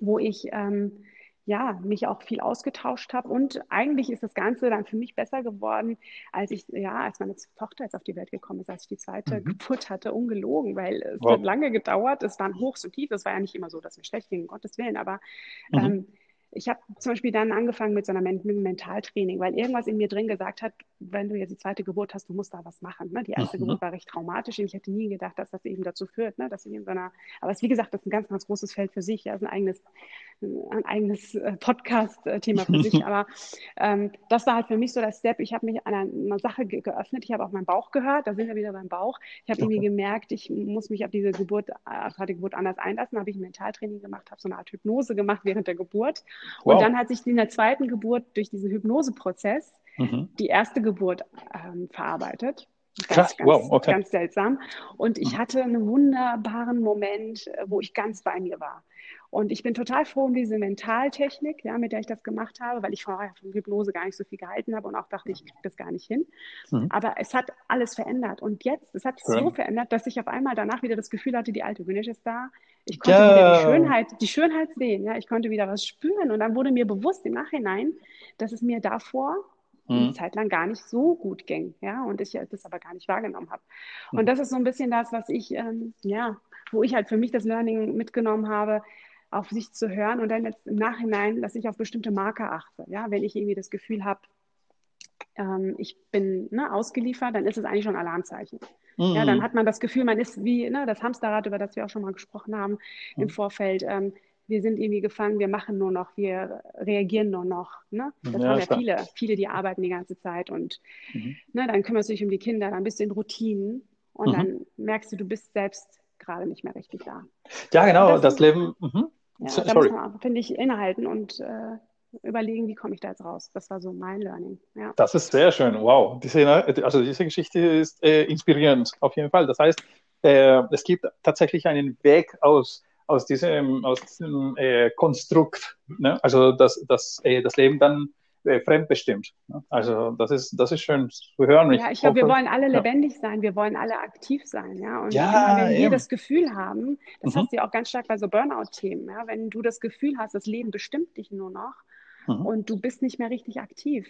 wo ich ähm, ja, mich auch viel ausgetauscht habe. Und eigentlich ist das Ganze dann für mich besser geworden, als ich, ja, als meine Tochter jetzt auf die Welt gekommen ist, als ich die zweite mhm. Geburt hatte, ungelogen, weil es wow. hat lange gedauert. Es waren Hochs und Tiefs. Es war ja nicht immer so, dass mir schlecht ging, um Gottes Willen, aber mhm. ähm, ich habe zum Beispiel dann angefangen mit so einem Mentaltraining, weil irgendwas in mir drin gesagt hat, wenn du jetzt die zweite Geburt hast, du musst da was machen. Ne? Die erste mhm. Geburt war recht traumatisch und ich hätte nie gedacht, dass das eben dazu führt, ne? dass ich in so einer, aber es, wie gesagt, das ist ein ganz, ganz großes Feld für sich, ja, ist ein eigenes, ein eigenes äh, Podcast-Thema für sich, aber ähm, das war halt für mich so der Step, ich habe mich an einer, einer Sache ge geöffnet, ich habe auch meinen Bauch gehört, da sind wir wieder beim Bauch, ich habe okay. irgendwie gemerkt, ich muss mich auf diese Geburt, auf die Geburt anders einlassen, habe ich ein Mentaltraining gemacht, habe so eine Art Hypnose gemacht während der Geburt Wow. Und dann hat sich in der zweiten Geburt durch diesen Hypnoseprozess mhm. die erste Geburt ähm, verarbeitet. Ganz, Krass, ganz, wow, okay. ganz seltsam. Und ich mhm. hatte einen wunderbaren Moment, äh, wo ich ganz bei mir war. Und ich bin total froh um diese Mentaltechnik, ja, mit der ich das gemacht habe, weil ich vorher von Hypnose gar nicht so viel gehalten habe und auch dachte, ich kriege das gar nicht hin. Mhm. Aber es hat alles verändert. Und jetzt, es hat Schön. so verändert, dass ich auf einmal danach wieder das Gefühl hatte, die alte Günesh ist da. Ich konnte ja. wieder die Schönheit, die Schönheit sehen. Ja, ich konnte wieder was spüren. Und dann wurde mir bewusst im Nachhinein, dass es mir davor eine mhm. Zeit lang gar nicht so gut ging, ja, und ich das aber gar nicht wahrgenommen habe. Und mhm. das ist so ein bisschen das, was ich, ähm, ja, wo ich halt für mich das Learning mitgenommen habe, auf sich zu hören und dann jetzt im Nachhinein, dass ich auf bestimmte Marker achte. Ja, wenn ich irgendwie das Gefühl habe, ähm, ich bin ne, ausgeliefert, dann ist es eigentlich schon ein Alarmzeichen. Mhm. Ja, dann hat man das Gefühl, man ist wie ne, das Hamsterrad, über das wir auch schon mal gesprochen haben mhm. im Vorfeld. Ähm, wir sind irgendwie gefangen, wir machen nur noch, wir reagieren nur noch. Ne? Das ja, haben ja viele, viele, die arbeiten die ganze Zeit und mhm. ne, dann kümmerst du dich um die Kinder, dann bist du in Routinen und mhm. dann merkst du, du bist selbst gerade nicht mehr richtig da. Ja, genau, das, das Leben. Mhm. Ja, so, da muss man, finde ich, innehalten und äh, überlegen, wie komme ich da jetzt raus. Das war so mein Learning. Ja. Das ist sehr schön. Wow. Diese, also diese Geschichte ist äh, inspirierend, auf jeden Fall. Das heißt, äh, es gibt tatsächlich einen Weg aus, aus diesem, aus diesem äh, Konstrukt. Ne? Also, dass, dass äh, das Leben dann äh, fremdbestimmt. Also das ist, das ist schön zu hören. Ja, ich glaube, wir wollen alle lebendig ja. sein, wir wollen alle aktiv sein, ja. Und ja, wenn wir eben. das Gefühl haben, das mhm. hast du ja auch ganz stark bei so Burnout-Themen, ja, wenn du das Gefühl hast, das Leben bestimmt dich nur noch mhm. und du bist nicht mehr richtig aktiv,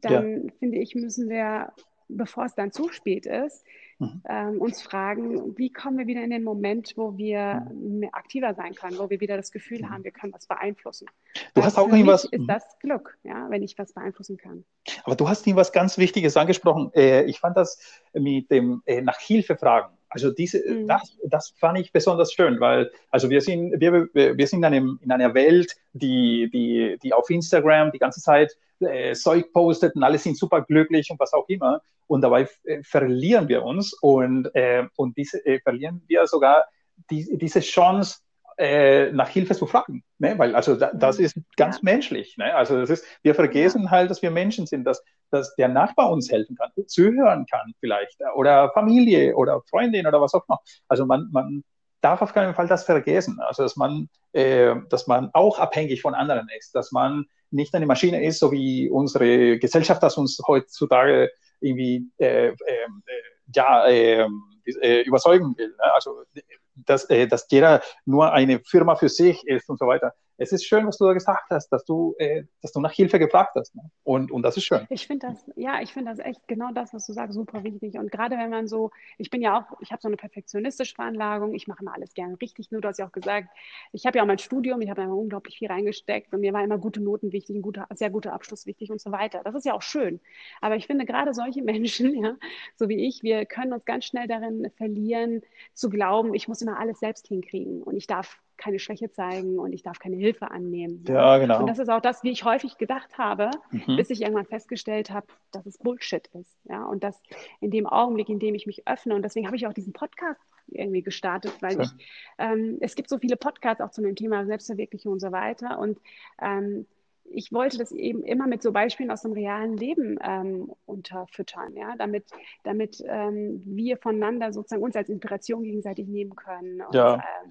dann ja. finde ich, müssen wir, bevor es dann zu spät ist, mhm. ähm, uns fragen, wie kommen wir wieder in den Moment, wo wir mhm. aktiver sein können, wo wir wieder das Gefühl mhm. haben, wir können was beeinflussen. Du hast auch irgendwas. Ist mhm. das Glück, ja, wenn ich was beeinflussen kann. Aber du hast was ganz Wichtiges angesprochen. Äh, ich fand das mit dem äh, nach Hilfe fragen. Also diese, mhm. das, das fand ich besonders schön, weil also wir sind, wir, wir sind in, einem, in einer Welt, die, die, die auf Instagram die ganze Zeit äh, Zeug postet und alle sind super glücklich und was auch immer. Und dabei äh, verlieren wir uns und, äh, und diese, äh, verlieren wir sogar die, diese Chance, äh, nach Hilfe zu fragen, ne? weil also da, das mhm. ist ganz ja. menschlich. Ne? Also das ist, wir vergessen halt, dass wir Menschen sind, dass, dass der Nachbar uns helfen kann, zuhören kann vielleicht oder Familie oder Freundin oder was auch immer. Also man, man darf auf keinen Fall das vergessen. Also dass man, äh, dass man auch abhängig von anderen ist, dass man nicht eine Maschine ist, so wie unsere Gesellschaft das uns heutzutage irgendwie äh, ähm, äh, ja, ähm, äh, überzeugen will. Ne? Also dass, äh, dass jeder nur eine Firma für sich ist und so weiter es ist schön, was du da gesagt hast, dass du, äh, dass du nach Hilfe gefragt hast. Ne? Und, und das ist schön. Ich finde das, ja, ich finde das echt genau das, was du sagst, super wichtig. Und gerade wenn man so, ich bin ja auch, ich habe so eine perfektionistische Veranlagung, ich mache immer alles gerne richtig. Nur du hast ja auch gesagt, ich habe ja auch mein Studium, ich habe immer unglaublich viel reingesteckt und mir war immer gute Noten wichtig, ein guter, sehr guter Abschluss wichtig und so weiter. Das ist ja auch schön. Aber ich finde gerade solche Menschen, ja, so wie ich, wir können uns ganz schnell darin verlieren, zu glauben, ich muss immer alles selbst hinkriegen und ich darf keine Schwäche zeigen und ich darf keine Hilfe annehmen. Ja, genau. Und das ist auch das, wie ich häufig gedacht habe, mhm. bis ich irgendwann festgestellt habe, dass es Bullshit ist. Ja, und das in dem Augenblick, in dem ich mich öffne, und deswegen habe ich auch diesen Podcast irgendwie gestartet, weil ja. ich, ähm, es gibt so viele Podcasts auch zu dem Thema Selbstverwirklichung und so weiter. Und ähm, ich wollte das eben immer mit so Beispielen aus dem realen Leben ähm, unterfüttern, ja, damit, damit ähm, wir voneinander sozusagen uns als Inspiration gegenseitig nehmen können. Und, ja. Ähm,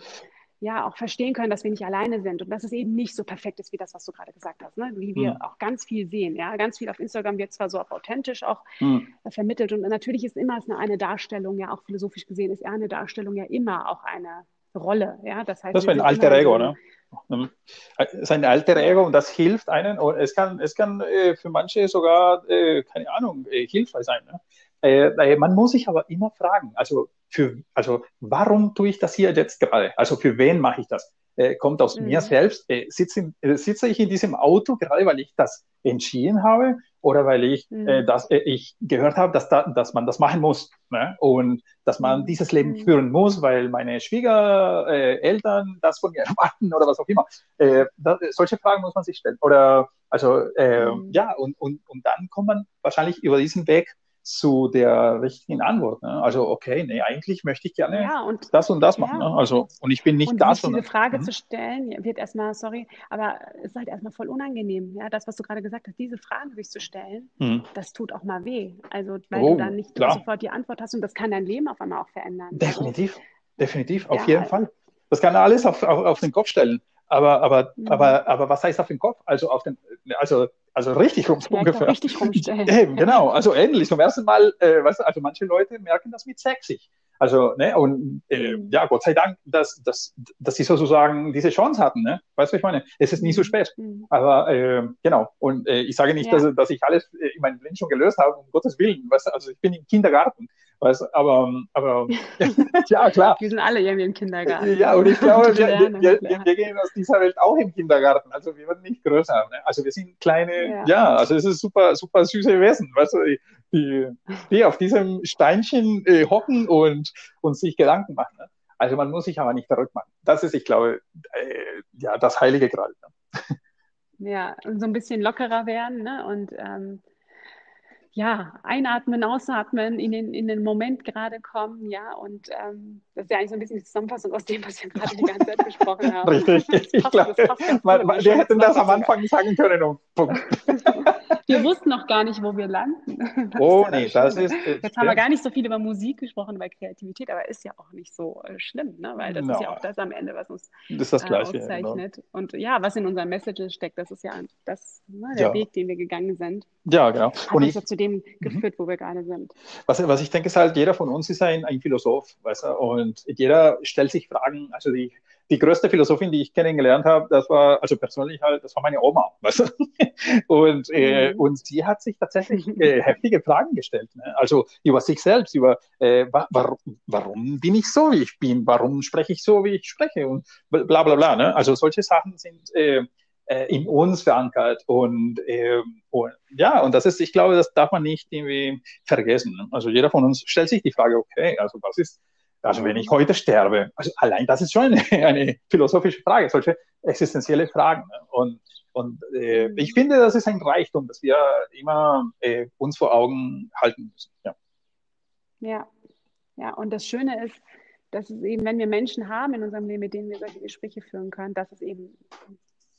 ja auch verstehen können, dass wir nicht alleine sind und dass es eben nicht so perfekt ist wie das, was du gerade gesagt hast, ne? wie wir mhm. auch ganz viel sehen. Ja, ganz viel auf Instagram wird zwar so authentisch auch mhm. vermittelt und natürlich ist immer eine, eine Darstellung, ja auch philosophisch gesehen ist eine Darstellung ja immer auch eine Rolle. Ja, das heißt, das ist ein alter Ego, ne? Es ist ein alter Ego und das hilft einen. Und es kann, es kann äh, für manche sogar, äh, keine Ahnung, äh, hilfreich sein. Ne? Äh, man muss sich aber immer fragen, also für, also warum tue ich das hier jetzt gerade? Also für wen mache ich das? Äh, kommt aus mhm. mir selbst? Äh, sitze, äh, sitze ich in diesem Auto gerade, weil ich das entschieden habe oder weil ich, mhm. äh, das, äh, ich gehört habe, dass, da, dass man das machen muss ne? und dass man mhm. dieses Leben mhm. führen muss, weil meine Schwiegereltern äh, das von mir erwarten oder was auch immer. Äh, das, solche Fragen muss man sich stellen. Oder also äh, mhm. ja, und, und, und dann kommt man wahrscheinlich über diesen Weg zu der richtigen Antwort. Ne? Also, okay, nee, eigentlich möchte ich gerne ja, und, das und das machen. Ja, ne? Also, und ich bin nicht und das. Und diese Frage mhm. zu stellen, wird erstmal, sorry, aber es ist halt erstmal voll unangenehm. Ja, das, was du gerade gesagt hast, diese Frage sich zu stellen, mhm. das tut auch mal weh. Also, weil oh, du dann nicht sofort die Antwort hast und das kann dein Leben auf einmal auch verändern. Definitiv, also, definitiv, auf ja, jeden Fall. Das kann alles auf, auf, auf den Kopf stellen. Aber, aber, mhm. aber, aber was heißt auf den Kopf? Also auf den, also also richtig rum Vielleicht ungefähr. Richtig rumstellen. Eben, genau. Also ähnlich. Zum ersten Mal, äh, weißt du, also manche Leute merken das mit sexy. Also, ne, und äh, mhm. ja, Gott sei Dank, dass, dass, dass sie sozusagen diese Chance hatten, ne? Weißt du, ich meine, es ist nie so mhm. spät. Mhm. Aber äh, genau, und äh, ich sage nicht, ja. dass, dass ich alles äh, in meinem Leben schon gelöst habe, um Gottes Willen. Weißt du, also ich bin im Kindergarten. Weißt, aber, aber ja, klar. Wir sind alle irgendwie im Kindergarten. Ja, und ich glaube, wir, wir, wir, wir, gehen aus dieser Welt auch im Kindergarten. Also wir werden nicht größer. Ne? Also wir sind kleine, ja. ja, also es ist super, super süße Wesen, weißt du, die, die auf diesem Steinchen äh, hocken und, und sich Gedanken machen. Ne? Also man muss sich aber nicht verrückt machen. Das ist, ich glaube, äh, ja, das heilige Gral. Ne? Ja, und so ein bisschen lockerer werden ne? und ähm, ja, einatmen, ausatmen, in den, in den Moment gerade kommen, ja, und ähm, das ist ja eigentlich so ein bisschen die Zusammenfassung aus dem, was wir gerade die ganze Zeit gesprochen haben. Richtig, passt, ich glaube, wir hätten das am Anfang sagen können. Und Punkt. wir wussten noch gar nicht, wo wir landen. Das oh, nee, das ist. Äh, Jetzt haben wir gar nicht so viel über Musik gesprochen, über Kreativität, aber ist ja auch nicht so äh, schlimm, ne? weil das no. ist ja auch das am Ende, was uns das ist das äh, Gleiche, auszeichnet. Genau. Und ja, was in unseren Messages steckt, das ist ja das, ne, der ja. Weg, den wir gegangen sind. Ja, genau. Hat und uns ich, ja zu dem mhm. geführt, wo wir gerade sind. Was, was ich denke, ist halt, jeder von uns ist ein, ein Philosoph, weißt du, und jeder stellt sich Fragen, also die, die größte Philosophin, die ich kennengelernt habe, das war, also persönlich halt, das war meine Oma, weißt du? Und, äh, mhm. und sie hat sich tatsächlich äh, heftige Fragen gestellt, ne? also über sich selbst, über äh, warum, warum bin ich so, wie ich bin, warum spreche ich so, wie ich spreche und bla bla bla. Ne? Also solche Sachen sind äh, äh, in uns verankert. Und, äh, und ja, und das ist, ich glaube, das darf man nicht irgendwie vergessen. Ne? Also jeder von uns stellt sich die Frage, okay, also was ist, also wenn ich heute sterbe, also allein das ist schon eine, eine philosophische Frage, solche existenzielle Fragen. Ne? Und, und äh, ich finde, das ist ein Reichtum, dass wir immer äh, uns vor Augen halten müssen. Ja. ja, ja, und das Schöne ist, dass es eben, wenn wir Menschen haben in unserem Leben, mit denen wir solche Gespräche führen können, dass es eben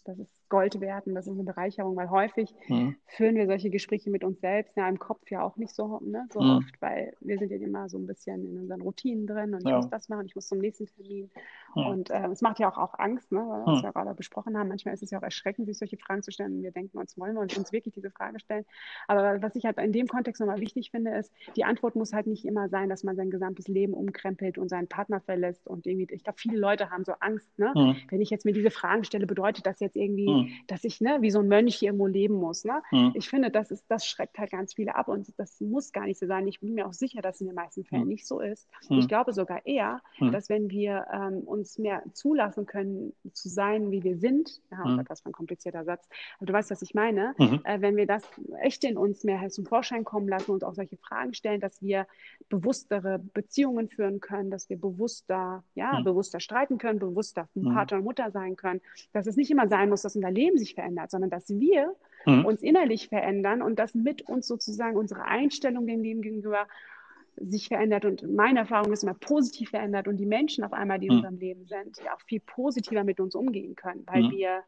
das ist Gold wert und das ist eine Bereicherung, weil häufig mhm. führen wir solche Gespräche mit uns selbst, ja im Kopf ja auch nicht so, ne, so mhm. oft, weil wir sind ja immer so ein bisschen in unseren Routinen drin und ich ja. muss das machen, ich muss zum nächsten Termin. Mhm. Und äh, es macht ja auch, auch Angst, ne, was wir gerade besprochen haben. Manchmal ist es ja auch erschreckend, sich solche Fragen zu stellen. Und wir denken uns, wollen wir uns wirklich diese Frage stellen? Aber was ich halt in dem Kontext nochmal wichtig finde, ist, die Antwort muss halt nicht immer sein, dass man sein gesamtes Leben umkrempelt und seinen Partner verlässt und irgendwie, ich glaube, viele Leute haben so Angst, ne? Mhm. Wenn ich jetzt mir diese Fragen stelle, bedeutet das jetzt irgendwie, mhm. dass ich ne, wie so ein Mönch irgendwo leben muss. Ne? Mhm. Ich finde, das, ist, das schreckt halt ganz viele ab und das muss gar nicht so sein. Ich bin mir auch sicher, dass es in den meisten Fällen mhm. nicht so ist. Ich hm. glaube sogar eher, hm. dass wenn wir ähm, uns mehr zulassen können, zu sein, wie wir sind, ja, das war ein komplizierter Satz, aber du weißt, was ich meine, mhm. äh, wenn wir das echt in uns mehr zum Vorschein kommen lassen und auch solche Fragen stellen, dass wir bewusstere Beziehungen führen können, dass wir bewusster, ja, bewusster streiten können, bewusster hm. Vater und Mutter sein können, dass es nicht immer sein muss, dass unser Leben sich verändert, sondern dass wir mhm. uns innerlich verändern und dass mit uns sozusagen unsere Einstellung dem Leben gegenüber sich verändert und meine Erfahrung ist immer positiv verändert und die Menschen auf einmal, die in mhm. unserem Leben sind, ja auch viel positiver mit uns umgehen können, weil mhm. wir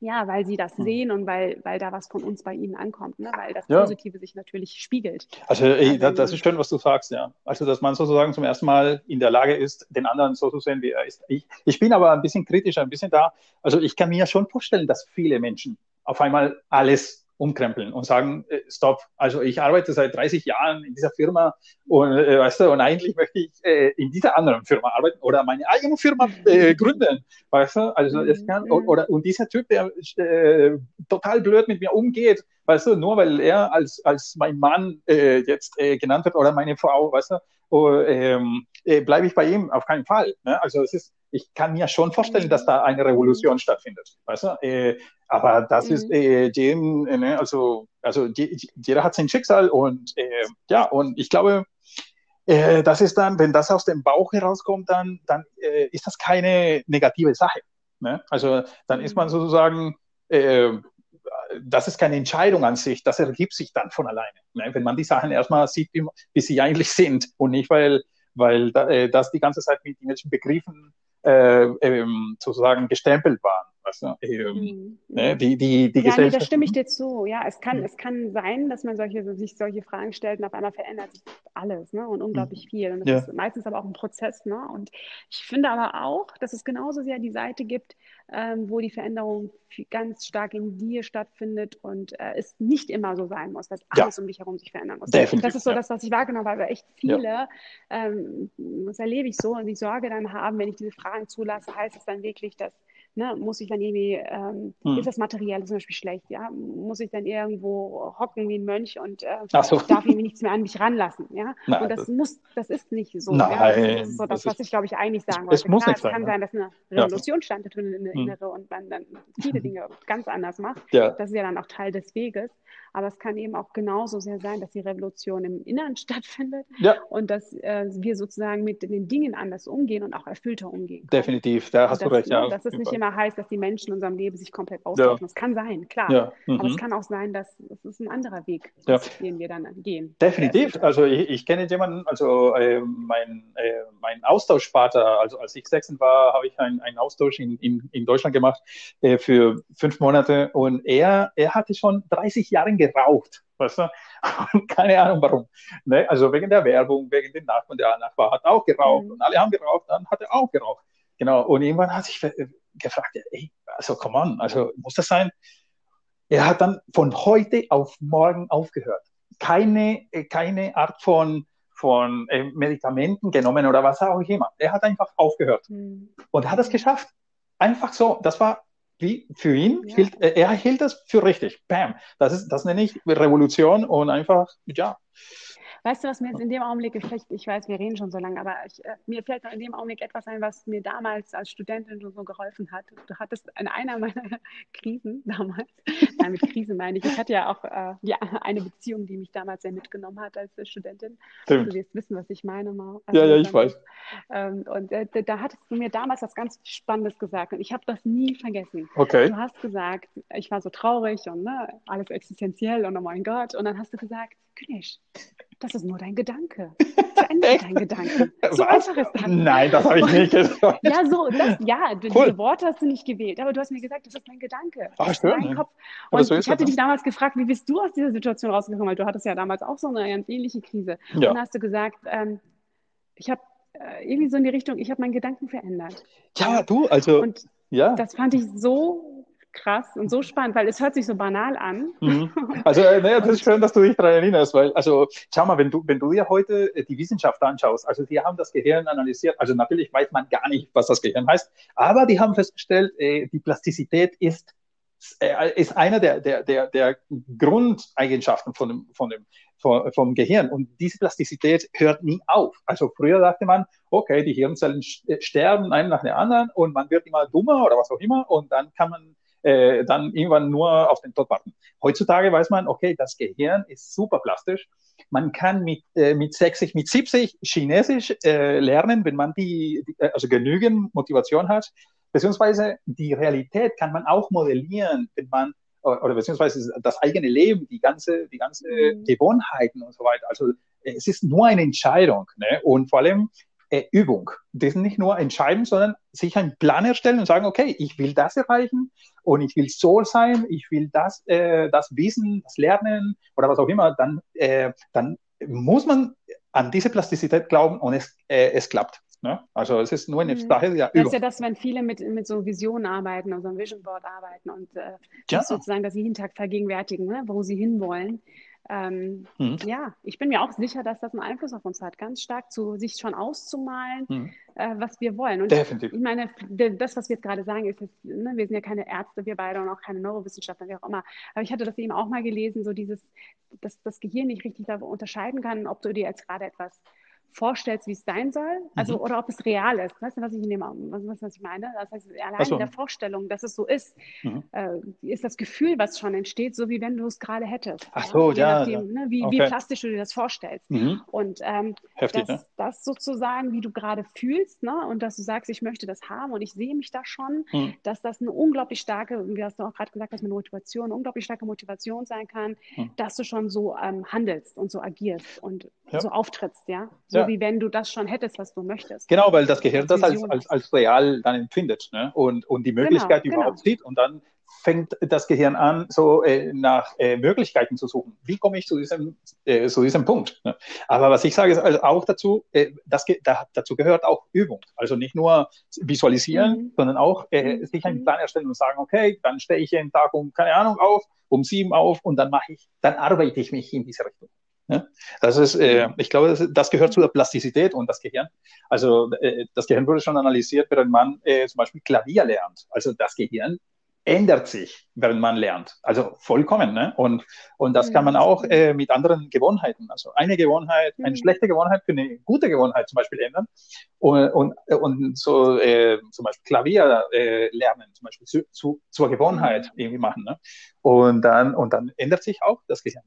Ja, weil sie das hm. sehen und weil, weil da was von uns bei ihnen ankommt, ne? weil das ja. Positive sich natürlich spiegelt. Also ey, das, das, ist schön, was du sagst, ja. Also, dass man sozusagen zum ersten Mal in der Lage ist, den anderen so zu sehen, wie er ist. Ich, ich bin aber ein bisschen kritischer, ein bisschen da. Also ich kann mir schon vorstellen, dass viele Menschen auf einmal alles umkrempeln und sagen, äh, stopp, also ich arbeite seit 30 Jahren in dieser Firma und, äh, weißt du, und eigentlich möchte ich äh, in dieser anderen Firma arbeiten oder meine eigene Firma äh, gründen, weißt du, also es kann, oder, und dieser Typ, der äh, total blöd mit mir umgeht, weißt du, nur weil er als, als mein Mann äh, jetzt äh, genannt wird oder meine Frau, weißt du, oh, ähm, äh, bleibe ich bei ihm auf keinen Fall. Ne? Also es ist, ich kann mir schon vorstellen, dass da eine Revolution stattfindet. Weißt du? Äh, aber das mhm. ist äh, dem, äh, ne? also, also jeder hat sein Schicksal und äh, ja, und ich glaube, äh, das ist dann, wenn das aus dem Bauch herauskommt, dann, dann äh, ist das keine negative Sache. Ne? Also dann ist man mhm. sozusagen, äh, das ist keine Entscheidung an sich, das ergibt sich dann von alleine. Ne? Wenn man die Sachen erstmal sieht, wie, wie sie eigentlich sind und nicht, weil, weil da, äh, das die ganze Zeit mit irgendwelchen Begriffen sozusagen gestempelt waren. Weißt du? ähm, mhm. ne? die, die, die ja, nee, da stimme ich dir zu. Ja, es kann, mhm. es kann sein, dass man solche, sich solche Fragen stellt und auf einmal verändert sich alles ne? und unglaublich mhm. viel. Und das ja. ist meistens aber auch ein Prozess. Ne? Und ich finde aber auch, dass es genauso sehr die Seite gibt, ähm, wo die Veränderung ganz stark in dir stattfindet und äh, es nicht immer so sein muss, dass alles ja. um dich herum sich verändern muss. Definitiv, das ist so ja. das, was ich wahrgenommen habe. Echt viele, ja. ähm, das erlebe ich so und die Sorge dann haben, wenn ich diese Fragen zulasse, heißt es dann wirklich, dass Ne, muss ich dann irgendwie, ähm, hm. ist das Material zum Beispiel schlecht, ja? Muss ich dann irgendwo hocken wie ein Mönch und äh, so. darf irgendwie nichts mehr an mich ranlassen, ja? Nein, und das, das, muss, das ist nicht so. Nein, ja? Das ist so das, was ich glaube ich eigentlich sagen wollte. Es muss Klar, nicht sein, kann ja. sein, dass eine Revolution ja. standet in der hm. Innere und man dann viele Dinge ganz anders macht. Ja. Das ist ja dann auch Teil des Weges. Aber es kann eben auch genauso sehr sein, dass die Revolution im Inneren stattfindet ja. und dass äh, wir sozusagen mit den Dingen anders umgehen und auch erfüllter umgehen. Können. Definitiv, da hast das, du recht. Ja, ne, dass es nicht immer heißt, dass die Menschen in unserem Leben sich komplett austauschen. Ja. Das kann sein, klar. Ja. Mhm. Aber es kann auch sein, dass es ist ein anderer Weg, ja. den wir dann gehen. Definitiv. Also ich, ich kenne jemanden, also äh, mein, äh, mein Austauschspater, also als ich 16 war, habe ich einen, einen Austausch in, in, in Deutschland gemacht äh, für fünf Monate und er, er hatte schon 30 Jahre geraucht. Weißt du? keine Ahnung warum. Ne? Also wegen der Werbung, wegen den Nachbarn. Der Nachbar hat auch geraucht mhm. und alle haben geraucht, dann hat er auch geraucht. Genau. Und irgendwann hat sich gefragt, ey, also come on, also muss das sein? Er hat dann von heute auf morgen aufgehört. Keine, keine Art von, von äh, Medikamenten genommen oder was auch immer. Er hat einfach aufgehört. Mhm. Und hat es geschafft. Einfach so. Das war wie für ihn, ja. hielt, er hielt das für richtig. Bam. Das ist, das nenne ich Revolution und einfach, ja, Weißt du, was mir jetzt in dem Augenblick gefällt? Ich weiß, wir reden schon so lange, aber ich, äh, mir fällt noch in dem Augenblick etwas ein, was mir damals als Studentin so geholfen hat. Du hattest in einer meiner Krisen damals, nein, mit Krise meine ich, ich hatte ja auch äh, ja, eine Beziehung, die mich damals sehr mitgenommen hat als Studentin. Stimmt. Du wirst wissen, was ich meine. Mal. Also, ja, ja, ich weiß. Ähm, und äh, da hattest du mir damals was ganz Spannendes gesagt und ich habe das nie vergessen. Okay. Du hast gesagt, ich war so traurig und ne, alles existenziell und oh mein Gott. Und dann hast du gesagt, Günesch, das ist nur dein Gedanke. Verändere deinen Gedanken. So Was? einfach ist das. Nein, das habe ich nicht gesagt. ja, so, das, ja, du, cool. diese Worte hast du nicht gewählt, aber du hast mir gesagt, das ist mein Gedanke. Ach, schön. Kopf. Und so ich hatte dich damals gefragt, wie bist du aus dieser Situation rausgekommen? Weil du hattest ja damals auch so eine ganz ähnliche Krise. Ja. Und dann hast du gesagt, ähm, ich habe äh, irgendwie so in die Richtung, ich habe meinen Gedanken verändert. Ja, du, also. Und ja. das fand ich so krass und so spannend, weil es hört sich so banal an. Mhm. Also, äh, naja, das ist schön, dass du dich daran erinnerst, weil, also, schau mal, wenn du, wenn du dir heute äh, die Wissenschaft anschaust, also, die haben das Gehirn analysiert, also, natürlich weiß man gar nicht, was das Gehirn heißt, aber die haben festgestellt, äh, die Plastizität ist, äh, ist einer der, der, der, der Grundeigenschaften von dem, von dem, vom, vom Gehirn. Und diese Plastizität hört nie auf. Also früher dachte man, okay, die Hirnzellen äh, sterben einen nach dem anderen und man wird immer dummer oder was auch immer und dann kann man äh, dann irgendwann nur auf den Tod warten. Heutzutage weiß man, okay, das Gehirn ist super plastisch. Man kann mit, äh, mit 60, mit 70 Chinesisch äh, lernen, wenn man die, die, äh, also genügend Motivation hat. Beziehungsweise die Realität kann man auch modellieren, wenn man oder beziehungsweise das eigene Leben, die ganze, die ganze mhm. Gewohnheiten und so weiter. Also es ist nur eine Entscheidung. Ne? Und vor allem äh, Übung. Das ist nicht nur entscheiden, sondern sich einen Plan erstellen und sagen, okay, ich will das erreichen und ich will so sein, ich will das, äh, das wissen, das lernen oder was auch immer, dann, äh, dann muss man an diese Plastizität glauben und es, äh, es klappt. Ne? Also es ist nur eine Mhm. Sache der Das ist Übung. ja das, wenn viele mit, mit so Visionen arbeiten, also einem Vision Board arbeiten und äh, Ja. sozusagen das jeden Tag vergegenwärtigen, ne, wo sie hinwollen. Ähm, Mhm. ja, ich bin mir auch sicher, dass das einen Einfluss auf uns hat, ganz stark zu sich schon auszumalen, Mhm. äh, was wir wollen. Und Definitiv. ich meine, das, was wir jetzt gerade sagen, ist jetzt, ne, wir sind ja keine Ärzte, wir beide und auch keine Neurowissenschaftler, wie auch immer. Aber ich hatte das eben auch mal gelesen, so dieses, dass das Gehirn nicht richtig da unterscheiden kann, ob du dir jetzt gerade etwas vorstellst, wie es sein soll, also Mhm. oder ob es real ist. Weißt du, was ich dem, was, was ich meine? Das heißt, allein so. in der Vorstellung, dass es so ist, Mhm. äh, ist das Gefühl, was schon entsteht, so wie wenn du es gerade hättest. Ach so, Je ja, nachdem, Ne, wie, wie Okay. plastisch du dir das vorstellst. Mhm. Und ähm, Heftig, dass ne? das sozusagen, wie du gerade fühlst, ne, und dass du sagst, ich möchte das haben und ich sehe mich da schon, Mhm. dass das eine unglaublich starke, wie hast du auch gerade gesagt, dass eine Motivation, eine unglaublich starke Motivation sein kann, Mhm. dass du schon so ähm, handelst und so agierst und Ja. so auftrittst, ja. So Ja. wie wenn du das schon hättest, was du möchtest. Genau, weil das Gehirn das als, als, als real dann empfindet ne? und, und die Möglichkeit genau. überhaupt sieht. Und dann fängt das Gehirn an, so äh, nach äh, Möglichkeiten zu suchen. Wie komme ich zu diesem, äh, zu diesem Punkt? Ne? Aber was ich sage, ist also auch dazu, äh, das, ge- da, dazu gehört auch Übung. Also nicht nur visualisieren, Mhm. sondern auch äh, Mhm. sich einen Plan erstellen und sagen, okay, dann stehe ich jeden Tag um, keine Ahnung, auf, um sieben auf und dann mache ich, dann arbeite ich mich in diese Richtung. Das ist, äh, ich glaube, das, das gehört zu der Plastizität und das Gehirn. Also äh, das Gehirn wurde schon analysiert, während man äh, zum Beispiel Klavier lernt. Also das Gehirn ändert sich, während man lernt. Also vollkommen. Ne? Und, und das kann man auch äh, mit anderen Gewohnheiten. Also eine Gewohnheit, eine Mhm. schlechte Gewohnheit für eine gute Gewohnheit zum Beispiel ändern. Und, und, und so äh, zum Beispiel Klavier äh, lernen, zum Beispiel zu, zu, zur Gewohnheit irgendwie machen. Ne? Und, dann, und dann ändert sich auch das Gehirn.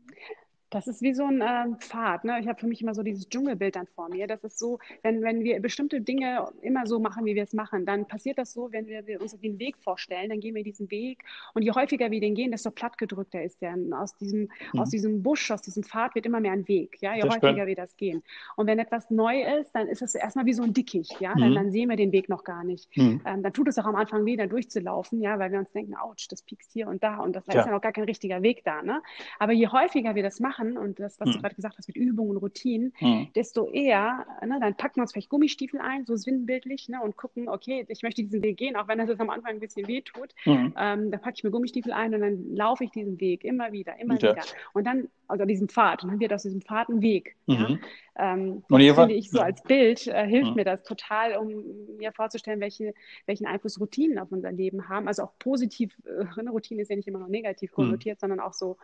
Das ist wie so ein ähm, Pfad. Ne? Ich habe für mich immer so dieses Dschungelbild dann vor mir. Das ist so, wenn, wenn wir bestimmte Dinge immer so machen, wie wir es machen, dann passiert das so, wenn wir, wir uns den Weg vorstellen, dann gehen wir diesen Weg. Und je häufiger wir den gehen, desto plattgedrückter ist der. Und aus diesem, Mhm. aus diesem Busch, aus diesem Pfad wird immer mehr ein Weg, ja? je Das häufiger stimmt. wir das gehen. Und wenn etwas neu ist, dann ist es erstmal wie so ein Dickicht. Ja? Dann, Mhm. dann sehen wir den Weg noch gar nicht. Mhm. Ähm, dann tut es auch am Anfang weh, da durchzulaufen, ja, weil wir uns denken, ouch, das piekst hier und da und das da Ja. ist ja noch gar kein richtiger Weg da. Ne? Aber je häufiger wir das machen und das, was du Mhm. gerade gesagt hast mit Übungen und Routinen, Mhm. desto eher, ne, dann packen wir uns vielleicht Gummistiefel ein, so sinnbildlich, ne, und gucken, okay, ich möchte diesen Weg gehen, auch wenn das jetzt am Anfang ein bisschen weh tut. Mhm. Ähm, dann packe ich mir Gummistiefel ein und dann laufe ich diesen Weg immer wieder, immer Ja. wieder. Und dann, also diesen Pfad, und dann wird aus diesem Pfad ein Weg. Ja? Mhm. Ähm, Und finde ich so ja. als Bild, äh, hilft Mhm. mir das total, um mir vorzustellen, welche, welchen Einfluss Routinen auf unser Leben haben. Also auch positiv, äh, eine Routine ist ja nicht immer nur negativ Mhm. konnotiert, sondern auch so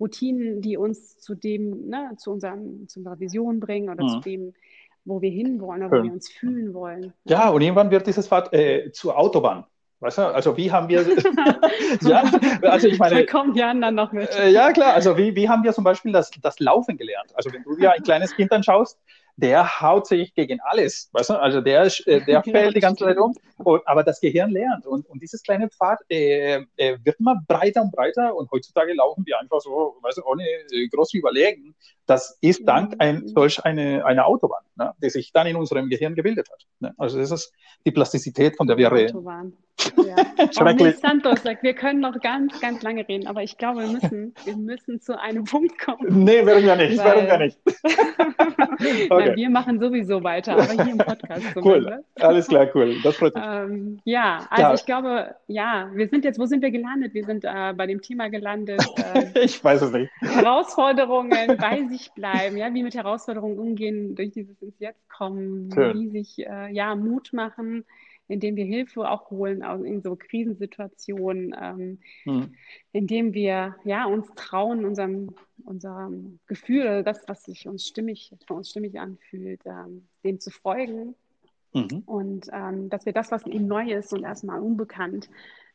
Routinen, die uns zu dem, ne, zu, unserem, zu unserer Vision bringen oder Mhm. zu dem, wo wir hinwollen oder wo wir uns fühlen wollen. Ja, und irgendwann wird dieses Pfad äh, zur Autobahn. Weißt du? Also wie haben wir, ja, also ich Da meine, kommen die anderen noch mit. äh, ja klar, also wie, wie haben wir zum Beispiel das, das Laufen gelernt? Also wenn du dir ein kleines Kind anschaust, der haut sich gegen alles, weißt du? Also der, äh, der fällt die ganze Zeit um, und, aber das Gehirn lernt und, und dieses kleine Pfad äh, äh, wird immer breiter und breiter und heutzutage laufen wir einfach so, weißt du, ohne äh, groß zu überlegen. Das ist dank Mhm. ein, solch eine, einer Autobahn, ne, die sich dann in unserem Gehirn gebildet hat. Ne? Also das ist die Plastizität, von der wir reden. Autobahn. Ja. Oh, Schrecklich. Nils Santos sagt, wir können noch ganz, ganz lange reden, aber ich glaube, wir müssen, wir müssen zu einem Punkt kommen. Nee, werden wir nicht, Weil- werden wir nicht. Nein, Okay. wir machen sowieso weiter, aber hier im Podcast Cool, zumindest. alles klar, cool. Das freut mich. Ähm, ja, also Ja. ich glaube, ja, wir sind jetzt, wo sind wir gelandet? Wir sind äh, bei dem Thema gelandet. Äh, Ich weiß es nicht. Herausforderungen bei sich bleiben, ja, wie mit Herausforderungen umgehen, durch dieses ins Jetzt kommen, Schön. wie sich äh, ja Mut machen, indem wir Hilfe auch holen aus in so Krisensituationen, ähm, Hm. indem wir ja uns trauen, unserem, unserem Gefühl, das, was sich uns stimmig, für uns stimmig anfühlt, ähm, dem zu folgen Mhm. und ähm, dass wir das, was eben neu ist und erstmal unbekannt,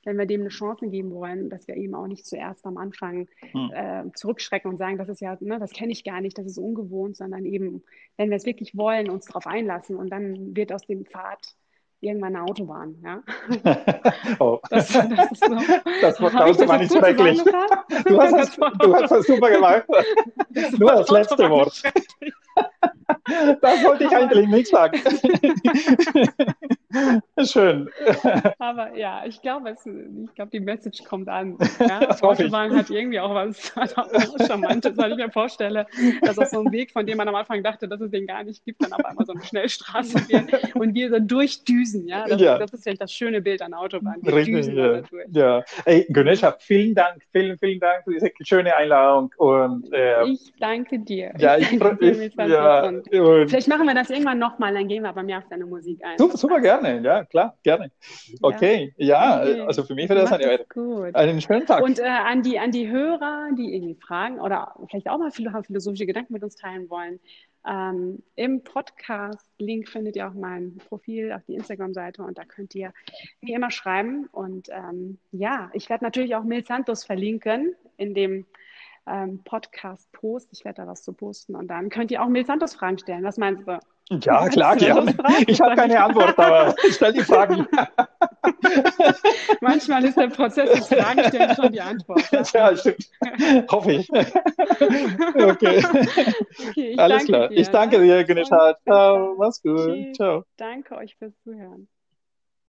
wenn wir dem eine Chance geben wollen, dass wir eben auch nicht zuerst am Anfang Hm. äh, zurückschrecken und sagen, das ist ja, ne, das kenne ich gar nicht, das ist ungewohnt, sondern eben, wenn wir es wirklich wollen, uns darauf einlassen und dann wird aus dem Pfad irgendwann eine Autobahn. Ja? Oh. Das, das ist so. Das das war nicht schrecklich. Du hast, Das das, du hast das super gemacht. Nur das letzte Wort. Das wollte ich eigentlich nicht sagen. Schön. Aber ja, ich glaube, ich glaube, die Message kommt an. Ja? Das Autobahn hat irgendwie auch was, Charmantes, weil ich mir vorstelle, dass auf so ein Weg, von dem man am Anfang dachte, dass es den gar nicht gibt, dann auf einmal so eine Schnellstraße wird und wir so durchdüsen. Ja? Das, ja. das ist vielleicht das schöne Bild an Autobahn. Wir Richtig, ja. ja. Ey, Ganesha, vielen Dank, vielen, vielen Dank für diese schöne Einladung. Und, äh, ich danke dir. Ja, ich, ich, ich ja, und, und vielleicht machen wir das irgendwann nochmal, dann gehen wir bei mir auf deine Musik ein. Super, super gerne, ja, klar, gerne. Okay, ja, ja okay. also für mich wäre das eine, gut. einen schönen Tag. Und äh, an, die, an die Hörer, die irgendwie fragen oder vielleicht auch mal philosophische Gedanken mit uns teilen wollen, ähm, Im Podcast-Link findet ihr auch mein Profil auf die Instagram-Seite und da könnt ihr wie immer schreiben. Und ähm, ja, ich werde natürlich auch Mil Santos verlinken in dem ähm, Podcast-Post. Ich werde da was zu posten und dann könnt ihr auch Mil Santos Fragen stellen. Was meinst du? Ja, klar, gerne. Ich habe keine Antwort, aber stell die Fragen. Manchmal ist der Prozess des Fragenstellens schon die Antwort. Ja, stimmt. Hoffe ich. Okay. okay Alles klar. Dir, ich danke ne? dir, Genisha. Ciao. Mach's gut. Ciao. Danke euch fürs Zuhören.